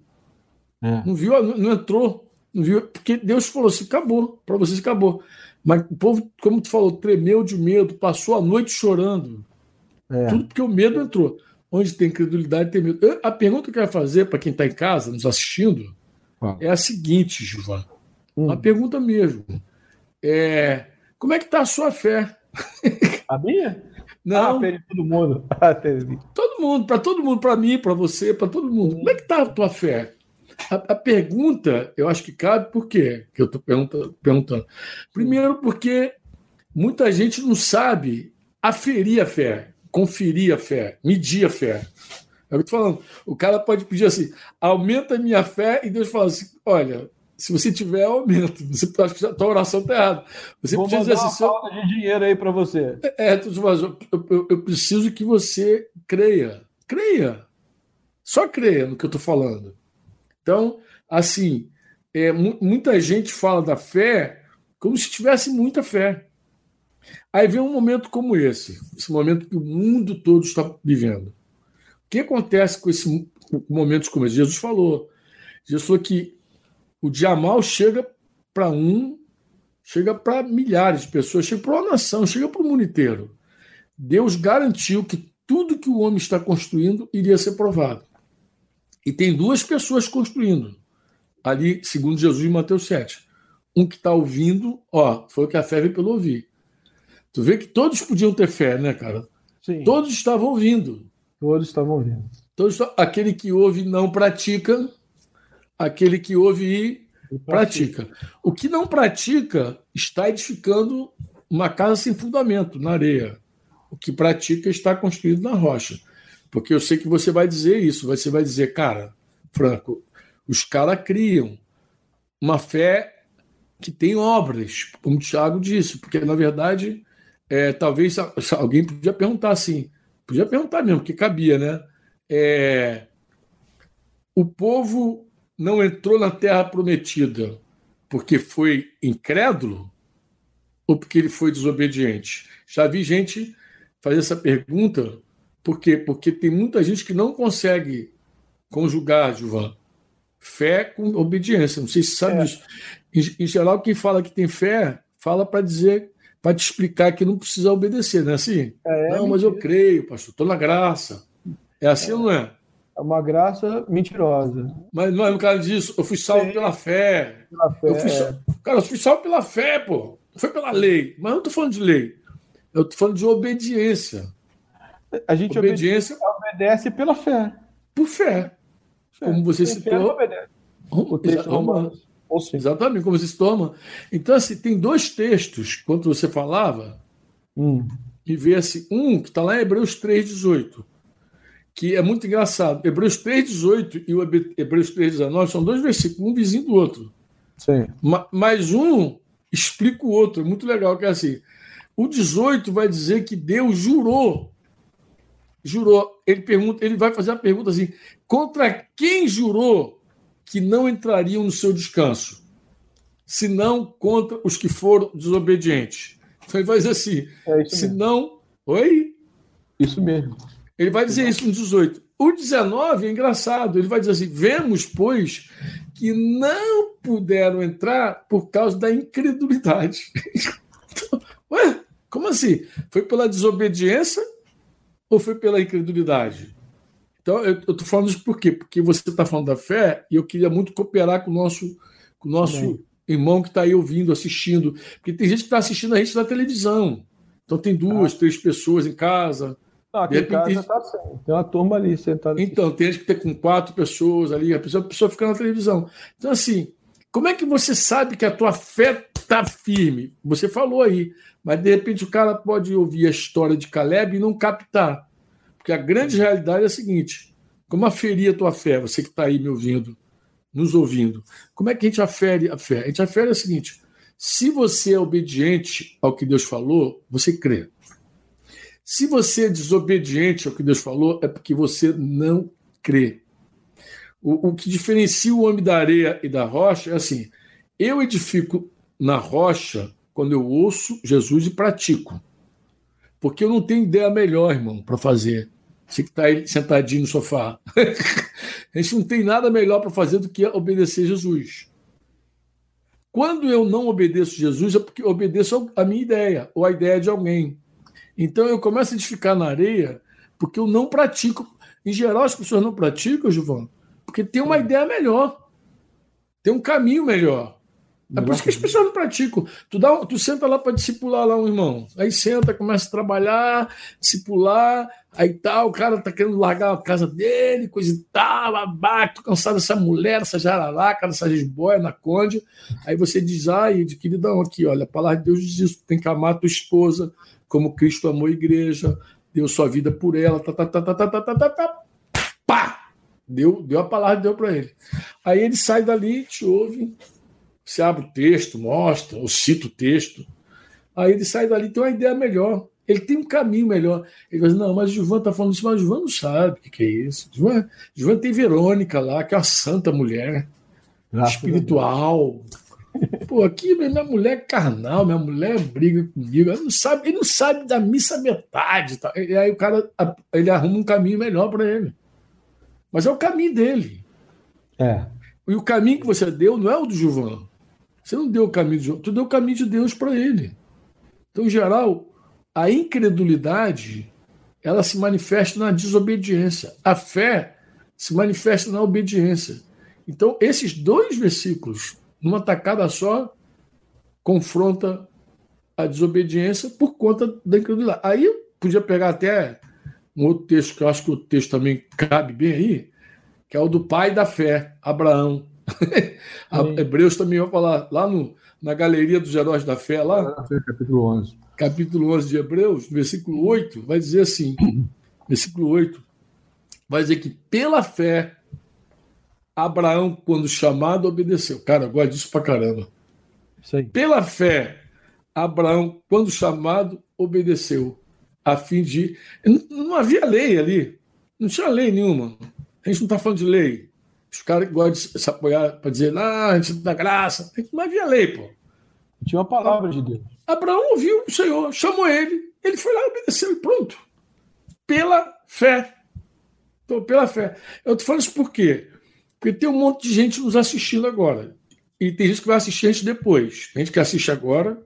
É. Não viu, não entrou. Não viu, porque Deus falou assim: acabou, para vocês acabou. Mas o povo, como tu falou, tremeu de medo, passou a noite chorando. É. Tudo porque o medo entrou. Onde tem credulidade, tem medo. A pergunta que eu quero fazer para quem está em casa, nos assistindo, ah. é a seguinte, Gilvan. Hum. Uma pergunta mesmo. É, como é que está a sua fé? A minha? Não. Ah, todo mundo. todo mundo, para todo mundo, para mim, para você, para todo mundo. Como é que está a tua fé? A, a, pergunta, eu acho que cabe, por quê que eu estou perguntando? Primeiro, porque muita gente não sabe aferir a fé, conferir a fé, medir a fé. É o que eu estou falando. O cara pode pedir assim: aumenta a minha fé, e Deus fala assim: olha, se você tiver, aumento. Você acho que a tua oração está errada. Você Vou precisa dizer assim, falta de dinheiro aí para você. É, é eu, eu, eu, preciso que você creia. Creia. Só creia no que eu estou falando. Então, assim, é, muita gente fala da fé como se tivesse muita fé. Aí vem um momento como esse, esse momento que o mundo todo está vivendo. O que acontece com esses momentos como esse? Jesus falou. Jesus falou que o dia mal chega para um, chega para milhares de pessoas, chega para uma nação, chega para o mundo inteiro. Deus garantiu que tudo que o homem está construindo iria ser provado. E tem duas pessoas construindo. Ali, segundo Jesus em Mateus 7. Um que está ouvindo, ó, foi o que a fé veio pelo ouvir. Tu vê que todos podiam ter fé, né, cara? Sim. Todos estavam ouvindo. Todos estavam ouvindo. Todos, aquele que ouve não pratica, aquele que ouve e pratica. O que não pratica está edificando uma casa sem fundamento, na areia. O que pratica está construído na rocha. Porque eu sei que você vai dizer isso, você vai dizer, cara, Franco, os caras criam uma fé que tem obras, como o Tiago disse, porque na verdade, é, talvez alguém podia perguntar assim, podia perguntar mesmo, que cabia, né? É, o povo não entrou na terra prometida porque foi incrédulo ou porque ele foi desobediente? Já vi gente fazer essa pergunta por quê? Porque tem muita gente que não consegue conjugar, Gilvan, fé com obediência. Não sei se sabe é. isso. Em, em, geral, quem fala que tem fé, fala para dizer, para te explicar que não precisa obedecer, não é assim? É, é não, mas eu creio, pastor, estou na graça. É assim ou não é? É uma graça mentirosa. Mas não é no caso disso, eu fui salvo Sim. pela fé. Pela fé eu fui, é. Cara, eu fui salvo pela fé, pô. Não foi pela lei. Mas eu não estou falando de lei. Eu estou falando de obediência. A gente obediência obedece pela fé. Por fé. fé. Como você se citou. O texto Romanos. Exatamente, como você se toma. Então, assim, tem dois textos, quando você falava, hum. e vê assim, um que está lá em Hebreus 3,18, que é muito engraçado. Hebreus 3,18 e o Hebreus 3,19 são dois versículos, um vizinho do outro. Sim. Mas um explica o outro. É muito legal que é assim. O 18 vai dizer que Deus jurou. Jurou. Ele pergunta, ele vai fazer a pergunta assim: contra quem jurou que não entrariam no seu descanso? Senão contra os que foram desobedientes. Então ele vai dizer assim: é se não. Oi? Isso mesmo. Ele vai dizer isso no 18. O 19 é engraçado, ele vai dizer assim: vemos, pois, que não puderam entrar por causa da incredulidade. Ué, como assim? Foi pela desobediência ou foi pela incredulidade? Então, eu estou falando isso por quê? Porque você está falando da fé e eu queria muito cooperar com o nosso, com o nosso irmão que está aí ouvindo, assistindo. Porque tem gente que está assistindo a gente na televisão. Então, tem duas, ah. três pessoas em casa não, aqui tá assim. Tem uma turma ali sentada. Então, tem que ter com quatro pessoas ali, a pessoa, a pessoa fica na televisão. Então, assim, como é que você sabe que a tua fé está firme? Você falou aí, mas de repente o cara pode ouvir a história de Caleb e não captar. Porque a grande realidade é a seguinte: como aferir a tua fé? Você que está aí me ouvindo, nos ouvindo. Como é que a gente afere a fé? A gente afere o seguinte: se você é obediente ao que Deus falou, você crê. Se você é desobediente ao que Deus falou, é porque você não crê. O, o que diferencia o homem da areia e da rocha é assim: eu edifico na rocha quando eu ouço Jesus e pratico. Porque eu não tenho ideia melhor, irmão, para fazer. Você que está aí sentadinho no sofá. a gente não tem nada melhor para fazer do que obedecer Jesus. Quando eu não obedeço Jesus, é porque obedeço a minha ideia, ou a ideia de alguém. Então eu começo a edificar na areia porque eu não pratico. Em geral, as pessoas não praticam, Gilvão, porque tem uma ideia melhor, tem um caminho melhor. É por isso que as pessoas não praticam. Tu, dá, tu senta lá para discipular lá um irmão. Aí senta, começa a trabalhar, discipular, aí tal, tá, o cara tá querendo largar a casa dele, coisa e tal, abaixo, tô cansado dessa mulher, dessa jararaca, dessa jiboia na conde. Aí você diz, ai, de queridão, aqui, olha, a palavra de Deus diz isso, tem que amar a tua esposa, como Cristo amou a igreja, deu sua vida por ela, tá, tá, tá, tá, tá, tá, tá, tá, tá, pá! Deu, deu a palavra, deu para ele. Aí ele sai dali, te ouve, você abre o texto, mostra, ou cita o texto. Aí ele sai dali, tem uma ideia melhor. Ele tem um caminho melhor. Ele diz: Não, mas o Gilvan está falando isso, mas o Gilvan não sabe o que, que é isso. Gilvan tem Verônica lá, que é uma santa mulher, Graças espiritual. Pô, aqui minha mulher é carnal, minha mulher briga comigo, ele não sabe, ele não sabe da missa metade. Tá? E aí o cara ele arruma um caminho melhor para ele. Mas é o caminho dele. É. E o caminho que você deu não é o do Gilvan. Você não deu o caminho de Gilvan, tu deu o caminho de Deus para ele. Então, em geral, a incredulidade ela se manifesta na desobediência. A fé se manifesta na obediência. Então, esses dois versículos numa tacada só, confronta a desobediência por conta da incredulidade. Aí eu podia pegar até um outro texto que eu acho que o texto também cabe bem aí, que é o do pai da fé, Abraão. Hebreus também vai falar lá no, na galeria dos heróis da fé, lá. Capítulo 11. Capítulo 11 de Hebreus, versículo 8, vai dizer assim: versículo 8, vai dizer que pela fé Abraão, quando chamado, obedeceu. Cara, eu gosto disso pra caramba. Pela fé, Abraão, quando chamado, obedeceu, a fim de. Não havia lei ali. Não tinha lei nenhuma. A gente não está falando de lei. Os caras gostam de se apoiar para dizer, ah, a gente dá graça. Não havia lei, pô. Tinha uma palavra de Deus. Abraão ouviu o Senhor, chamou ele, ele foi lá, obedeceu e pronto. Pela fé. Então, pela fé. Eu estou falando isso por quê? Porque tem um monte de gente nos assistindo agora. E tem gente que vai assistir a gente depois. Tem gente que assiste agora,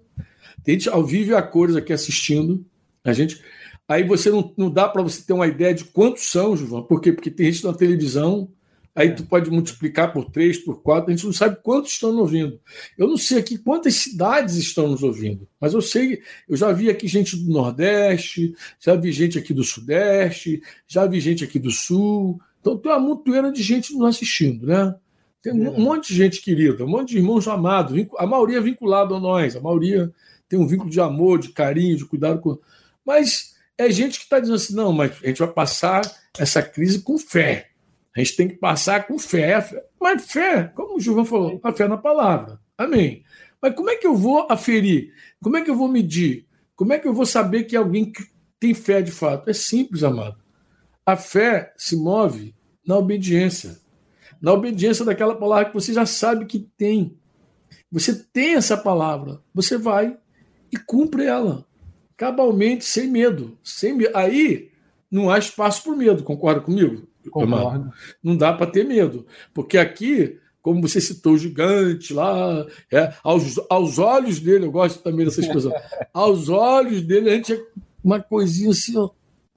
tem gente ao vivo e a cores aqui assistindo. A gente. Aí você não, não dá para você ter uma ideia de quantos são, João. Por quê? Porque tem gente na televisão, aí tu pode multiplicar por três, por quatro, a gente não sabe quantos estão nos ouvindo. Eu não sei aqui quantas cidades estão nos ouvindo, mas eu sei, eu já vi aqui gente do Nordeste, já vi gente aqui do Sudeste, já vi gente aqui do Sul, então tem uma montoeira de gente nos assistindo, né? Tem um é. monte de gente querida, um monte de irmãos amados, a maioria vinculado a nós, a maioria tem um vínculo de amor, de carinho, de cuidado com. Mas é gente que está dizendo assim: não, mas a gente vai passar essa crise com fé. A gente tem que passar com fé. Mas fé, como o Gilvan falou, a fé na palavra. Amém. Mas como é que eu vou aferir? Como é que eu vou medir? Como é que eu vou saber que alguém tem fé de fato? É simples, amado. A fé se move na obediência. Na obediência daquela palavra que você já sabe que tem. Você tem essa palavra, você vai e cumpre ela. Cabalmente, sem medo. Sem medo. Aí não há espaço por medo, concorda comigo? Concordo. Não dá para ter medo. Porque aqui, como você citou, o gigante lá, é, aos, aos olhos dele, eu gosto também dessa expressão, aos olhos dele, a gente é uma coisinha assim, ó.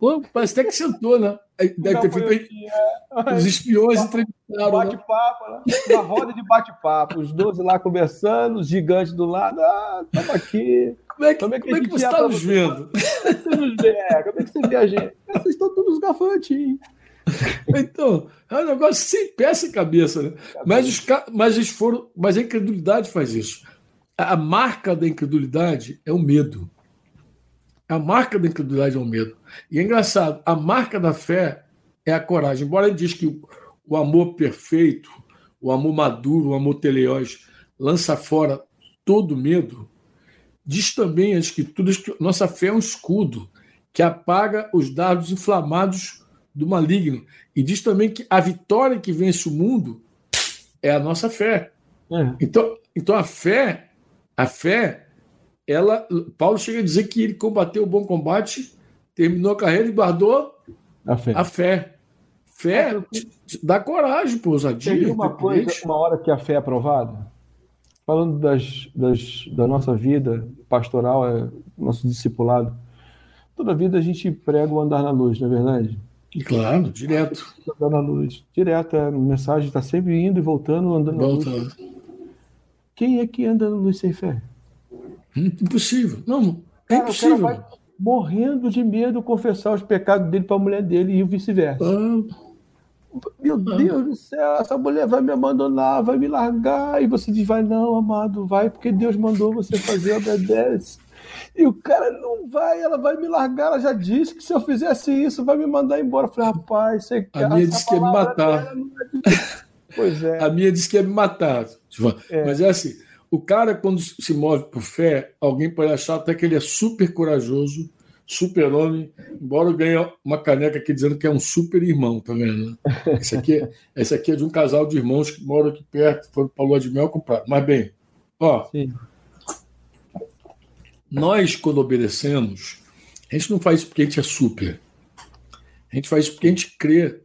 Pô, parece até que sentou, né? Deve ter feito. É. Os espiões entrevistaram. Né? Bate-papo, né? Uma roda de bate-papo. Os 12 lá conversando, os gigantes do lado. Ah, estamos aqui. Como é que, como é que, como é que você está nos vendo? Como é que você nos vê? Como é que você vê a gente? Vocês estão todos gafantinhos. Então, é um negócio sem peça e cabeça, né? Mas, os, mas eles foram. Mas a incredulidade faz isso. A marca da incredulidade é o medo. A marca da incredulidade é o medo. E é engraçado, a marca da fé é a coragem. Embora ele diz que o, amor perfeito, o amor maduro, o amor teleós, lança fora todo medo, diz também as escrituras que nossa fé é um escudo que apaga os dardos inflamados do maligno. E diz também que a vitória que vence o mundo é a nossa fé. É. Então, então a fé, a fé ela, Paulo chega a dizer que ele combateu o bom combate, terminou a carreira e guardou a fé. A fé, fé é, dá coragem, pô, ousadia. Tem uma coisa, uma hora que a fé é aprovada? Falando das, das, da nossa vida pastoral, é, nosso discipulado, toda vida a gente prega o andar na luz, não é verdade? Claro, direto. Andar na luz. Direto, a mensagem está sempre indo e voltando, andando voltando. na luz. Quem é que anda na luz sem fé? Impossível. Não, é cara, impossível. morrendo de medo confessar os pecados dele para a mulher dele e vice-versa. Ah. Meu ah. Deus do céu, essa mulher vai me abandonar, vai me largar. E você diz: vai, não, amado, vai, porque Deus mandou você fazer, obedece. E o cara não vai, ela vai me largar. Ela já disse que se eu fizesse isso, vai me mandar embora. Eu falei, rapaz, você A minha disse que ia me matar. Pois é. A minha disse que ia me matar. É. Mas é assim o cara, quando se move por fé, alguém pode achar até que ele é super corajoso, super homem, embora ganhe uma caneca aqui dizendo que é um super irmão, tá vendo? Esse, aqui, esse aqui é de um casal de irmãos que moram aqui perto, foram para a lua de mel comprar. Mas bem, ó, Sim. nós, quando obedecemos, a gente não faz isso porque a gente é super. A gente faz isso porque a gente crê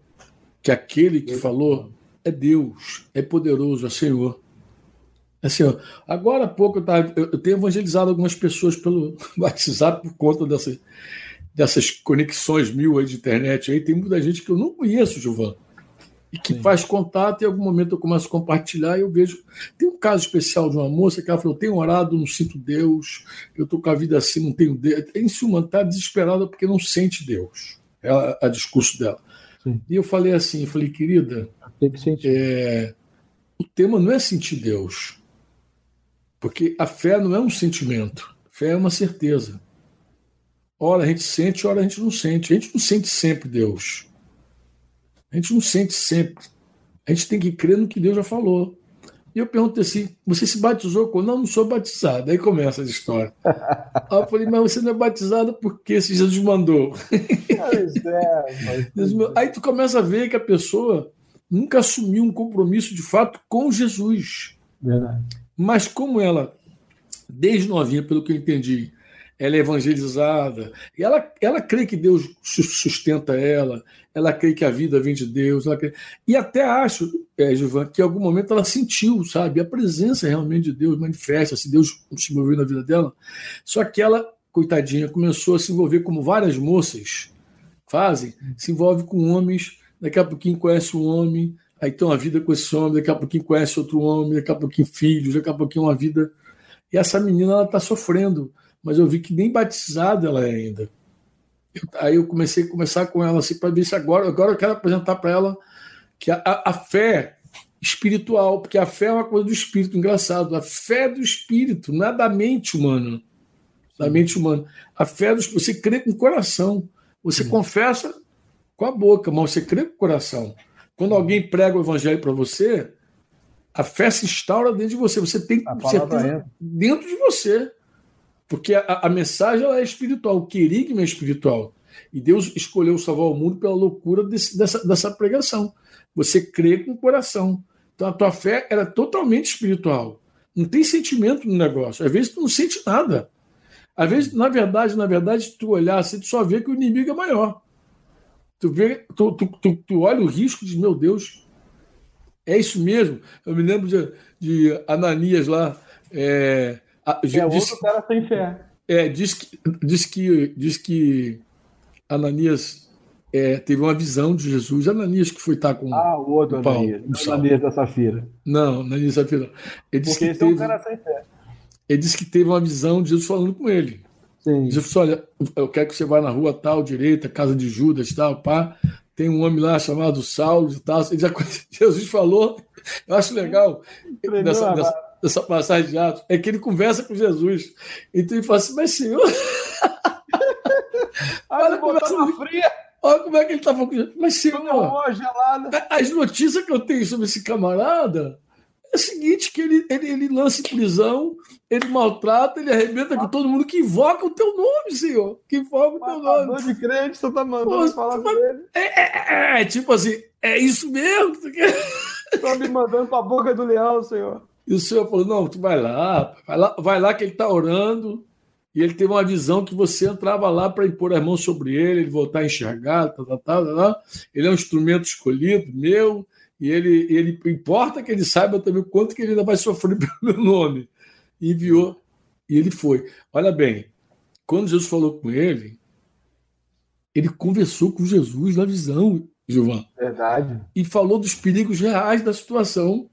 que aquele que falou é Deus, é poderoso, é Senhor. Assim, ó, agora há pouco eu, tava, eu, tenho evangelizado algumas pessoas pelo WhatsApp por conta dessa, dessas conexões mil aí de internet. Aí tem muita gente que eu não conheço, Gilvan, e que Sim. faz contato e em algum momento eu começo a compartilhar e eu vejo. Tem um caso especial de uma moça que ela falou: Eu tenho orado, não sinto Deus, eu estou com a vida assim, não tenho Deus. Em suma, está desesperada porque não sente Deus. É a discurso dela. Sim. E eu falei assim: eu falei, querida, é, o tema não é sentir Deus. Porque a fé não é um sentimento, fé é uma certeza. Ora a gente sente, ora a gente não sente. A gente não sente sempre Deus. A gente não sente sempre. A gente tem que crer no que Deus já falou. E eu pergunto assim: você se batizou quando? Não, não sou batizado. Aí começa a história. Aí eu falei, mas você não é batizado porque se Jesus mandou. É. Aí tu começa a ver que a pessoa nunca assumiu um compromisso de fato com Jesus. Verdade. Mas como ela, desde novinha, pelo que eu entendi, ela é evangelizada, e ela, ela crê que Deus sustenta ela, ela crê que a vida vem de Deus, crê... e até acho, é, Gilvan, que em algum momento ela sentiu, sabe, a presença realmente de Deus manifesta-se, Deus se moveu na vida dela, só que ela, coitadinha, começou a se envolver como várias moças fazem, se envolve com homens, daqui a pouquinho conhece um homem, aí tem uma vida com esse homem, daqui a pouquinho conhece outro homem, daqui a pouquinho filhos, daqui a pouquinho uma vida. E essa menina ela está sofrendo, mas eu vi que nem batizada ela é ainda. Eu, aí eu comecei a conversar com ela assim para ver se agora, agora eu quero apresentar para ela que a, a, a, fé espiritual, porque a fé é uma coisa do espírito, engraçado, a fé do espírito, não é da mente humana. da mente humana. A fé dos você crê com o coração. Você confessa com a boca, mas você crê com o coração. Quando alguém prega o evangelho para você, a fé se instaura dentro de você. Você tem certeza é. dentro de você. Porque a, a mensagem é espiritual, o querigma é espiritual. E Deus escolheu salvar o mundo pela loucura desse, dessa, dessa pregação. Você crê com o coração. Então a tua fé era totalmente espiritual. Não tem sentimento no negócio. Às vezes tu não sente nada. Às vezes, na verdade, na verdade, tu olhar assim, tu só vê que o inimigo é maior. Tu, vê, tu, tu, tu, tu olha o risco de, meu Deus, é isso mesmo. Eu me lembro de, de Ananias lá. É, é diz, outro cara sem fé. É, diz que, diz que, diz que Ananias é, teve uma visão de Jesus. Ananias que foi estar com. Ah, o outro Paulo, Ananias. Não Ananias da Safira. Não, Ananias da Safira. Ele disse Porque que teve, é um cara sem fé. Ele disse que teve uma visão de Jesus falando com ele. Sim. Jesus disse: Olha, eu quero que você vá na rua tal, direita, casa de Judas, tal, pá. Tem um homem lá chamado Saulo e tal. Ele já, Jesus falou. Eu acho legal nessa, nessa, nessa, passagem de Atos, é que ele conversa com Jesus. Então ele fala assim: Mas senhor. Olha, conversa fria. Olha como é que ele estava. Mas, senhor, as notícias que eu tenho sobre esse camarada é seguinte: que ele, ele, ele lança em prisão, ele maltrata, ele arrebenta com todo mundo que invoca o teu nome, senhor. Que invoca o teu nome. de crente, você tá mandando Pô, falar com ele. É, é, é, tipo assim, é isso mesmo? Estou me mandando para a boca do leão, senhor. E o senhor falou: não, tu vai lá, vai lá, vai lá que ele está orando e ele teve uma visão que você entrava lá para impor as mãos sobre ele, ele voltar a enxergar, tá, tá, tá, tá, ele é um instrumento escolhido meu, e ele, ele importa que ele saiba também o quanto que ele ainda vai sofrer pelo meu nome. E enviou, e ele foi. Olha bem, quando Jesus falou com ele, ele conversou com Jesus na visão, Gilvan. Verdade. E falou dos perigos reais da situação.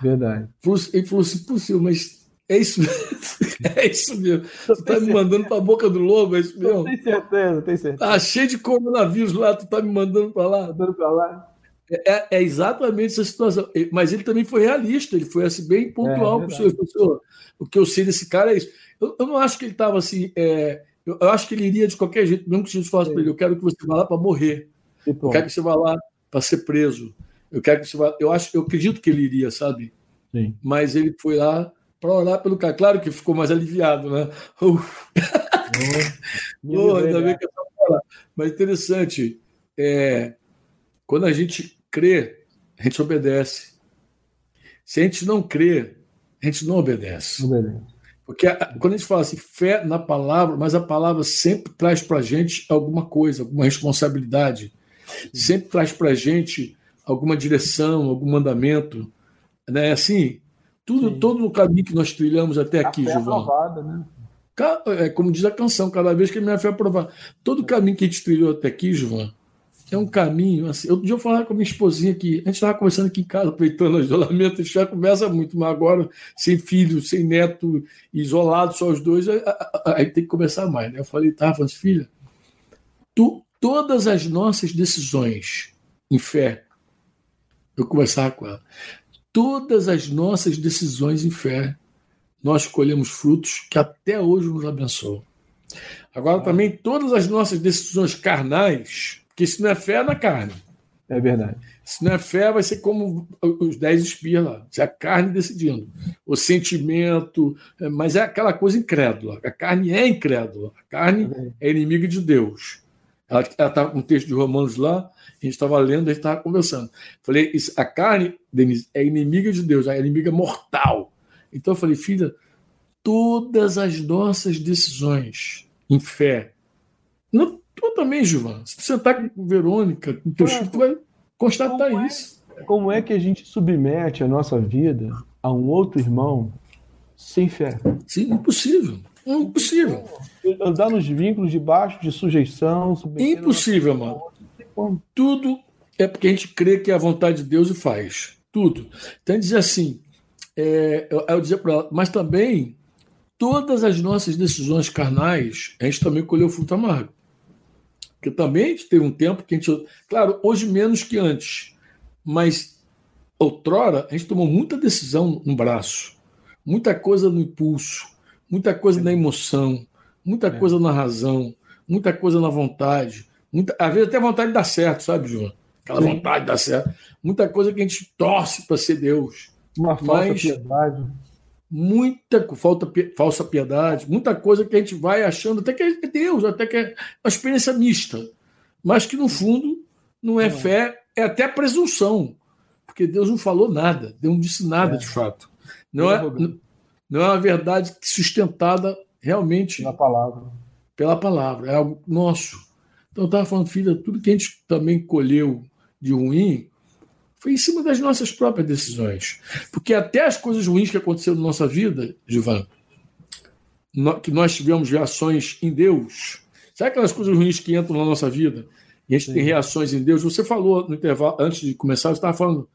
Verdade. Ele falou assim, possível, mas é isso mesmo. É isso mesmo. Tu tá me mandando para a boca do lobo, é isso mesmo? Tem certeza, tem certeza. Tá cheio de coronavírus lá, tu tá me mandando para lá. Mandando para lá. É, é, é, exatamente essa situação. Mas ele também foi realista, ele foi assim, bem pontual é, com o senhor. O que eu sei desse cara é isso. Eu, eu não acho que ele estava assim. É, eu, eu, acho que ele iria de qualquer jeito, mesmo que Jesus falasse para ele: Eu quero que você vá lá para morrer. Eu quero que você vá lá para ser preso. Eu quero que você vá. Eu, acho, eu acredito que ele iria, sabe? Sim. Mas ele foi lá para orar pelo cara. Claro que ficou mais aliviado, né? Uf. Oh, ainda bem que eu. Mas interessante, é, quando a gente crê, a gente obedece. Se a gente não crê, a gente não obedece. obedece. Porque a, quando a gente fala assim, fé na palavra, mas a palavra sempre traz para a gente alguma coisa, alguma responsabilidade, sempre traz para a gente alguma direção, algum mandamento. Né? Assim, tudo, todo o caminho que nós trilhamos até aqui, a fé Aprovada, né? É, como diz a canção, cada vez que a minha fé é aprovada. Todo o caminho que a gente trilhou até aqui, João, é um caminho. Assim, outro dia eu falava com a minha esposinha aqui, a gente estava conversando aqui em casa, aproveitando o isolamento, a gente já conversa muito, mas agora, sem filho, sem neto, isolado, só os dois, aí tem que conversar mais. Né? Eu falei, tá, falando, filha, tu, todas as nossas decisões em fé, eu conversava com ela, todas as nossas decisões em fé, nós colhemos frutos que até hoje nos abençoam. Agora, também, todas as nossas decisões carnais, porque se não é fé, é na carne. É verdade. Se não é fé, vai ser como os dez espias lá. Se é a carne decidindo. O sentimento, é, mas é aquela coisa incrédula. A carne é incrédula. A carne é inimiga de Deus. Ela estava com um texto de Romanos lá, a gente estava lendo, a gente estava conversando. Falei, isso, a carne, Denise, é inimiga de Deus, é inimiga mortal. Então eu falei, filha, todas as nossas decisões em fé, não, tu também, Gilvan, se tu sentar com Verônica, com teu filho, tu vai constatar como é, isso. Como é que a gente submete a nossa vida a um outro irmão sem fé? Sim, impossível. Impossível. Andar nos vínculos debaixo de sujeição. Impossível, mano. Tudo é porque a gente crê que é a vontade de Deus e faz. Tudo. Então, dizer assim, é, eu, eu dizer para ela, mas também todas as nossas decisões carnais, a gente também colheu fruto amargo. Porque também a gente teve um tempo que a gente. Claro, hoje menos que antes, mas outrora a gente tomou muita decisão no braço, muita coisa no impulso, muita coisa na emoção, muita é. coisa na razão, muita coisa na vontade, muita, às vezes até vontade de dar certo, sabe, João? Aquela Sim. vontade de dar certo. Muita coisa que a gente torce para ser Deus. Uma falsa Mas, piedade. Muita falta, falsa piedade, muita coisa que a gente vai achando até que é Deus, até que é uma experiência mista. Mas que no fundo não é fé, é até presunção. Porque Deus não falou nada, Deus não disse nada é. de fato. Não é, não é uma verdade sustentada realmente pela palavra. Pela palavra, é algo nosso. Então eu estava falando, filha, tudo que a gente também colheu de ruim foi em cima das nossas próprias decisões. Porque até as coisas ruins que aconteceram na nossa vida, Givan, que nós tivemos reações em Deus, sabe aquelas coisas ruins que entram na nossa vida? E a gente Sim. tem reações em Deus. Você falou no intervalo, antes de começar, você estava falando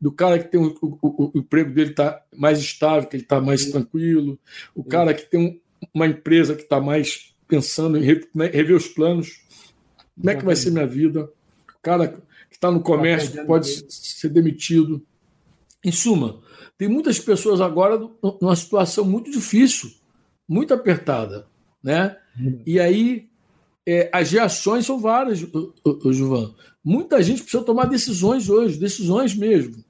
do cara que tem o, o, o emprego dele está mais estável, que ele está mais Sim. tranquilo, o Sim. cara que tem um, uma empresa que está mais pensando em rever os planos, como é que vai ser minha vida, o cara está no comércio que pode ser demitido. Em suma, tem muitas pessoas agora numa situação muito difícil, muito apertada, né? E aí é, as reações são várias, Juvan. Muita gente precisa tomar decisões hoje, decisões mesmo.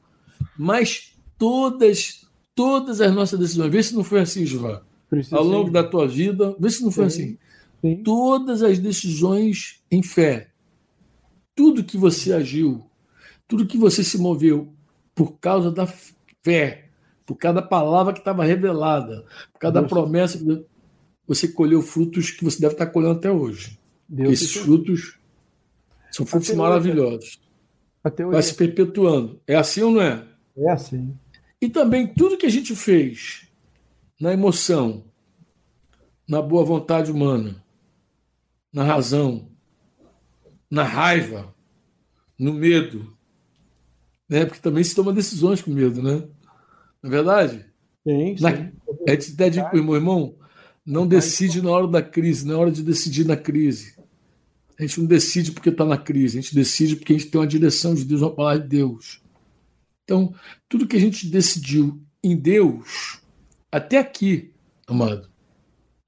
Mas todas, todas as nossas decisões, vê se não foi assim, Juvan. Ao longo da tua vida, vê se não foi Sim. assim. Sim. Todas as decisões em fé. Tudo que você agiu, tudo que você se moveu por causa da fé, por cada palavra que estava revelada, por cada Deus. promessa você colheu frutos que você deve estar colhendo até hoje. Deus esses frutos são frutos Até maravilhosos. Vai se perpetuando. É assim ou não é? É assim. E também tudo que a gente fez na emoção, na boa vontade humana, na razão, na raiva, no medo, né? Porque também se toma decisões com medo, né? Não é verdade? Sim, sim. Na... É te até meu irmão, não decide na hora da crise, na hora de decidir na crise. A gente não decide porque está na crise, a gente decide porque a gente tem uma direção de Deus, uma palavra de Deus. Então, tudo que a gente decidiu em Deus, até aqui, amado,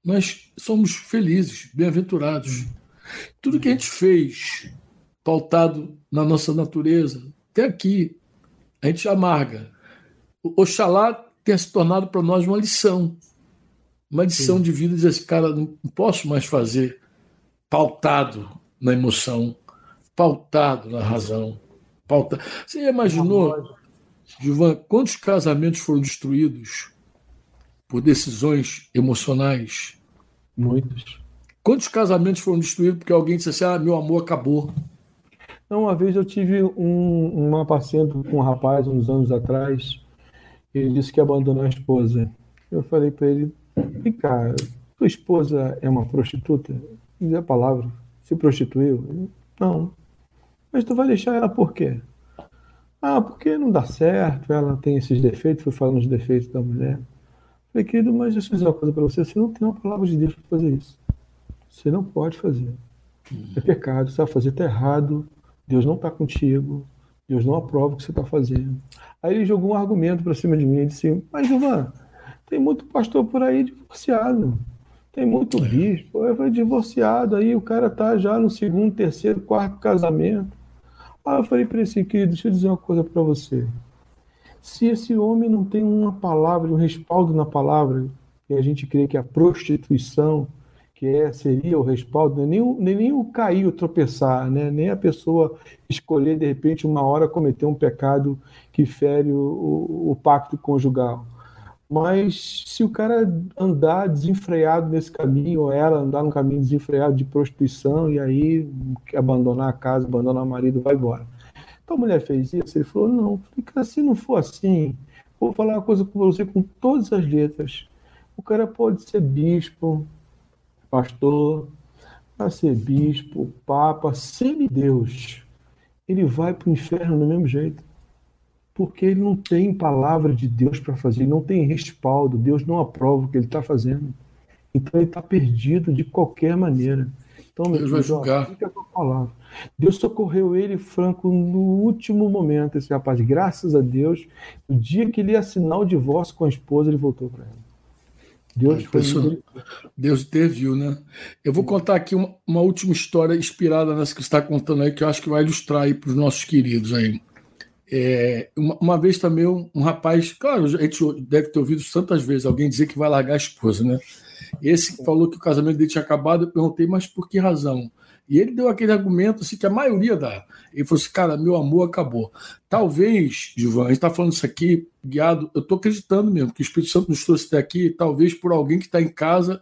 nós somos felizes, bem-aventurados. Tudo que a gente fez, pautado na nossa natureza, até aqui, a gente amarga. Oxalá tenha se tornado para nós uma lição. Uma lição Sim. de vida, dizer assim, cara, não posso mais fazer pautado na emoção, pautado na razão. Pautado. Você imaginou, Gilvan, quantos casamentos foram destruídos por decisões emocionais? Muitos. Quantos casamentos foram destruídos porque alguém disse assim: ah, meu amor acabou? Não, uma vez eu tive um, uma paciente com um rapaz, uns anos atrás, ele disse que abandonou a esposa. Eu falei para ele: vem cá, tua esposa é uma prostituta? Diz a palavra se prostituiu? Não. Mas tu vai deixar ela por quê? Ah, porque não dá certo, ela tem esses defeitos, fui falando os defeitos da mulher. Falei, querido, mas deixa eu dizer uma coisa para você, você não tem uma palavra de Deus para fazer isso. Você não pode fazer. É pecado, você vai fazer, está errado, Deus não está contigo, Deus não aprova o que você está fazendo. Aí ele jogou um argumento para cima de mim e disse, mas Ivan, tem muito pastor por aí divorciado. Tem muito é. bispo, eu fui divorciado, aí o cara tá já no segundo, terceiro, quarto casamento. Aí eu falei para ele assim, querido, deixa eu dizer uma coisa para você. Se esse homem não tem uma palavra, um respaldo na palavra, e a gente crê que a prostituição, que é, seria o respaldo, né? nem, nem, nem o cair, o tropeçar, né? nem a pessoa escolher, de repente, uma hora cometer um pecado que fere o, o, o pacto conjugal. Mas se o cara andar desenfreado nesse caminho, ou ela andar num caminho desenfreado de prostituição, e aí abandonar a casa, abandonar o marido, vai embora. Então a mulher fez isso, ele falou, não, se não for assim, vou falar uma coisa com você com todas as letras. O cara pode ser bispo, pastor, para ser bispo, papa, semideus. Ele vai para o inferno do mesmo jeito porque ele não tem palavra de Deus para fazer, ele não tem respaldo, Deus não aprova o que ele está fazendo. Então ele está perdido de qualquer maneira. Então, meu Deus vai julgar. fica a palavra. Deus socorreu ele, Franco, no último momento, esse rapaz. Graças a Deus, no dia que ele ia assinar o divórcio com a esposa, ele voltou para ela. Deus, foi Deus interviu, né? Eu vou contar aqui uma, uma, última história inspirada nessa que você está contando aí, que eu acho que vai ilustrar aí para os nossos queridos aí. É, uma, uma, vez também um, um, rapaz, claro, a gente deve ter ouvido tantas vezes alguém dizer que vai largar a esposa, né? Esse falou que o casamento dele tinha acabado, eu perguntei, mas por que razão? E ele deu aquele argumento assim, que a maioria dá. Ele falou assim, cara, meu amor acabou. Talvez, Gilvan, a gente está falando isso aqui, guiado, eu estou acreditando mesmo que o Espírito Santo nos trouxe até aqui, talvez por alguém que está em casa,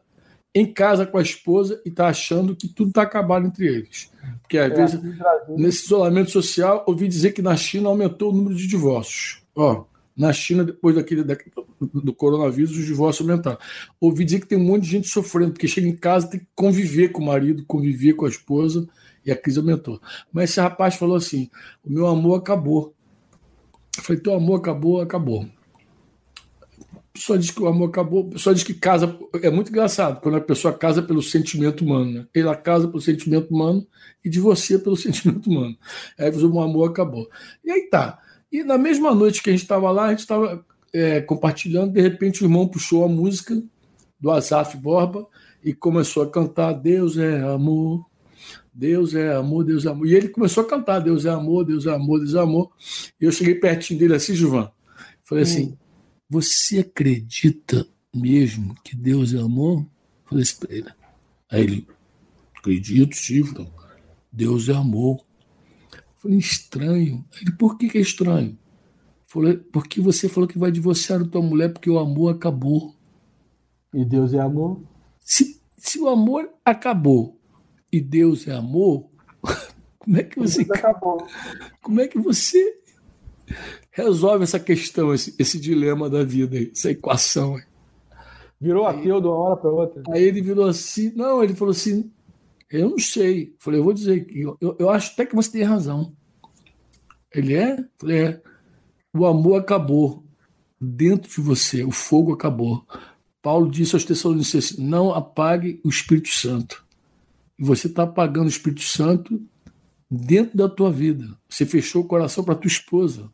em casa com a esposa e está achando que tudo está acabado entre eles. Porque às é, vezes, nesse isolamento social, ouvi dizer que na China aumentou o número de divórcios. Ó, na China, depois daquele, do coronavírus, os divórcios aumentaram. Ouvi dizer que tem um monte de gente sofrendo, porque chega em casa tem que conviver com o marido, conviver com a esposa, e a crise aumentou. Mas esse rapaz falou assim: o meu amor acabou. Eu falei, teu amor acabou, acabou. Só diz que o amor acabou, só diz que casa. É muito engraçado quando a pessoa casa pelo sentimento humano. Né? Ela casa pelo sentimento humano e de você pelo sentimento humano. Aí o amor acabou. E aí tá. E na mesma noite que a gente estava lá, a gente estava é, compartilhando, de repente o irmão puxou a música do Azaf Borba e começou a cantar Deus é amor, Deus é amor, Deus é amor. E ele começou a cantar Deus é amor, Deus é amor, Deus é amor. E eu cheguei pertinho dele assim, Gilvan. Falei assim: hum. Você acredita mesmo que Deus é amor? Falei assim para ele. Aí ele: Acredito, sim, Deus é amor. Falei, estranho. Ele, por que, que é estranho? Falei, porque você falou que vai divorciar tua mulher porque o amor acabou. E Deus é amor? Se, se o amor acabou e Deus é amor, como é que você. acabou. Como é que você resolve essa questão, esse, esse dilema da vida, essa equação? Virou ateu de uma hora para outra. Aí ele virou assim, não, ele falou assim, eu não sei. Falei, eu vou dizer que eu, eu acho até que você tem razão. Ele é? Falei, é. O amor acabou dentro de você, o fogo acabou. Paulo disse aos Tessalonicenses: não apague o Espírito Santo. E você está apagando o Espírito Santo dentro da tua vida. Você fechou o coração para tua esposa.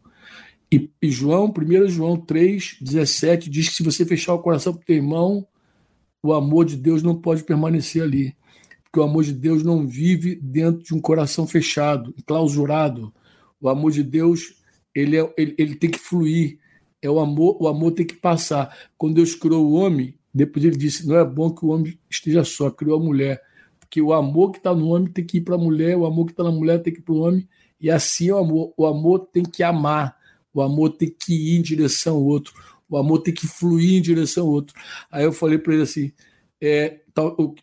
E, e João, 1 João 3, 17, diz que se você fechar o coração para o teu irmão, o amor de Deus não pode permanecer ali que o amor de Deus não vive dentro de um coração fechado, clausurado. O amor de Deus ele, é, ele, ele tem que fluir. É o amor, o amor tem que passar. Quando Deus criou o homem, depois ele disse: não é bom que o homem esteja só, criou a mulher. Porque o amor que está no homem tem que ir para a mulher, o amor que está na mulher tem que ir para o homem, e assim é o amor. O amor tem que amar, o amor tem que ir em direção ao outro, o amor tem que fluir em direção ao outro. Aí eu falei para ele assim: é,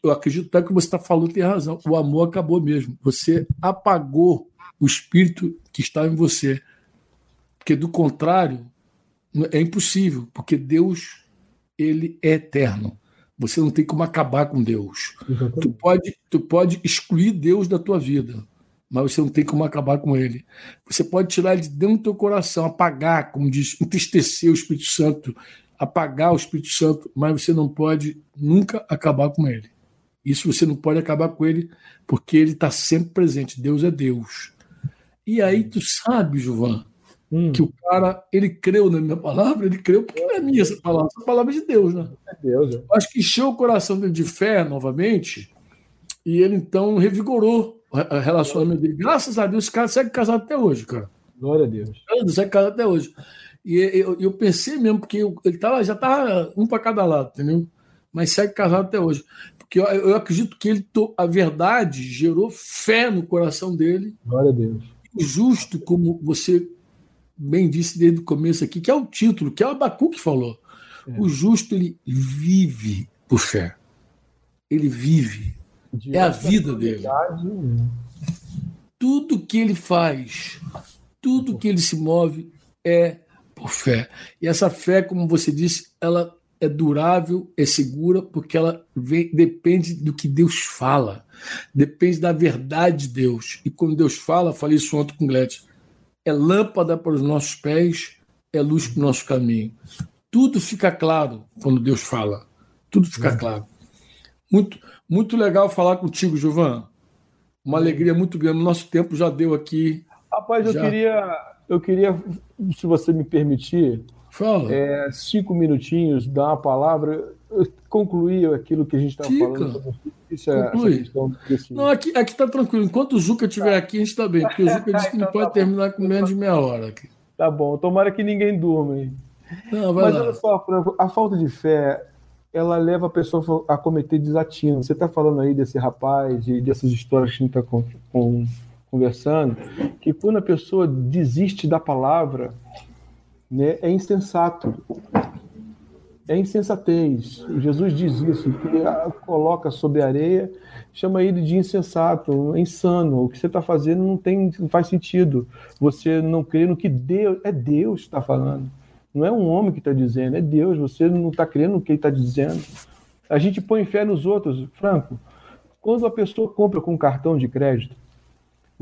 eu acredito até que você está falando tem razão. O amor acabou mesmo. Você apagou o espírito que estava em você. Porque do contrário, é impossível, porque Deus ele é eterno. Você não tem como acabar com Deus. Tu pode, tu pode excluir Deus da tua vida, mas você não tem como acabar com ele. Você pode tirar ele de dentro do teu coração, apagar, como diz, entristecer o Espírito Santo, apagar o Espírito Santo, mas você não pode nunca acabar com ele. Isso você não pode acabar com ele, porque ele está sempre presente. Deus é Deus. E aí tu sabe, Jovan, hum. que o cara, ele creu na minha palavra, ele creu porque não é minha essa palavra, essa palavra é de Deus, né? É Deus. É. Acho que encheu o coração dele de fé novamente, e ele então revigorou o relacionamento dele. Graças a Deus, esse cara segue casado até hoje, cara. Glória a Deus. Ele segue casado até hoje. E eu, eu pensei mesmo, porque eu, ele tava, já estava um para cada lado, entendeu? Mas segue casado até hoje. Porque eu, eu acredito que ele a verdade gerou fé no coração dele. Glória a Deus. O justo, como você bem disse desde o começo aqui, que é o título, que é o Abacu que falou. É. O justo, ele vive por fé. Ele vive. De é a vida dele. Né? Tudo que ele faz, tudo que ele se move é por fé. E essa fé, como você disse, ela é durável, é segura, porque ela vem, depende do que Deus fala, depende da verdade de Deus. E quando Deus fala, falei isso ontem com o Gletchen, é lâmpada para os nossos pés, é luz para o nosso caminho. Tudo fica claro quando Deus fala. Tudo fica é. claro. Muito, muito legal falar contigo, Gilvan. Uma alegria muito grande. Nosso tempo já deu aqui. Rapaz, já... eu queria eu queria, se você me permitir, Fala. É, cinco minutinhos, dar uma palavra. concluir aquilo que a gente estava falando. Isso é, Conclui. Não, aqui está tranquilo. Enquanto o Juca estiver aqui, a gente está bem, porque o Juca disse que não então pode tá terminar com menos de meia hora. Aqui. Tá bom, tomara que ninguém durma aí. Não, Mas lá. olha só, Franco, a falta de fé ela leva a pessoa a cometer desatino. Você está falando aí desse rapaz e dessas histórias que a gente está conversando, que quando a pessoa desiste da palavra, né, é insensato. É insensatez. Jesus diz isso, que coloca sobre a areia, chama ele de insensato, insano. O que você está fazendo não, tem, não faz sentido. Você não crê no que Deus. É Deus que está falando. Não é um homem que está dizendo, é Deus. Você não está crendo no que ele está dizendo. A gente põe fé nos outros. Franco, quando a pessoa compra com cartão de crédito,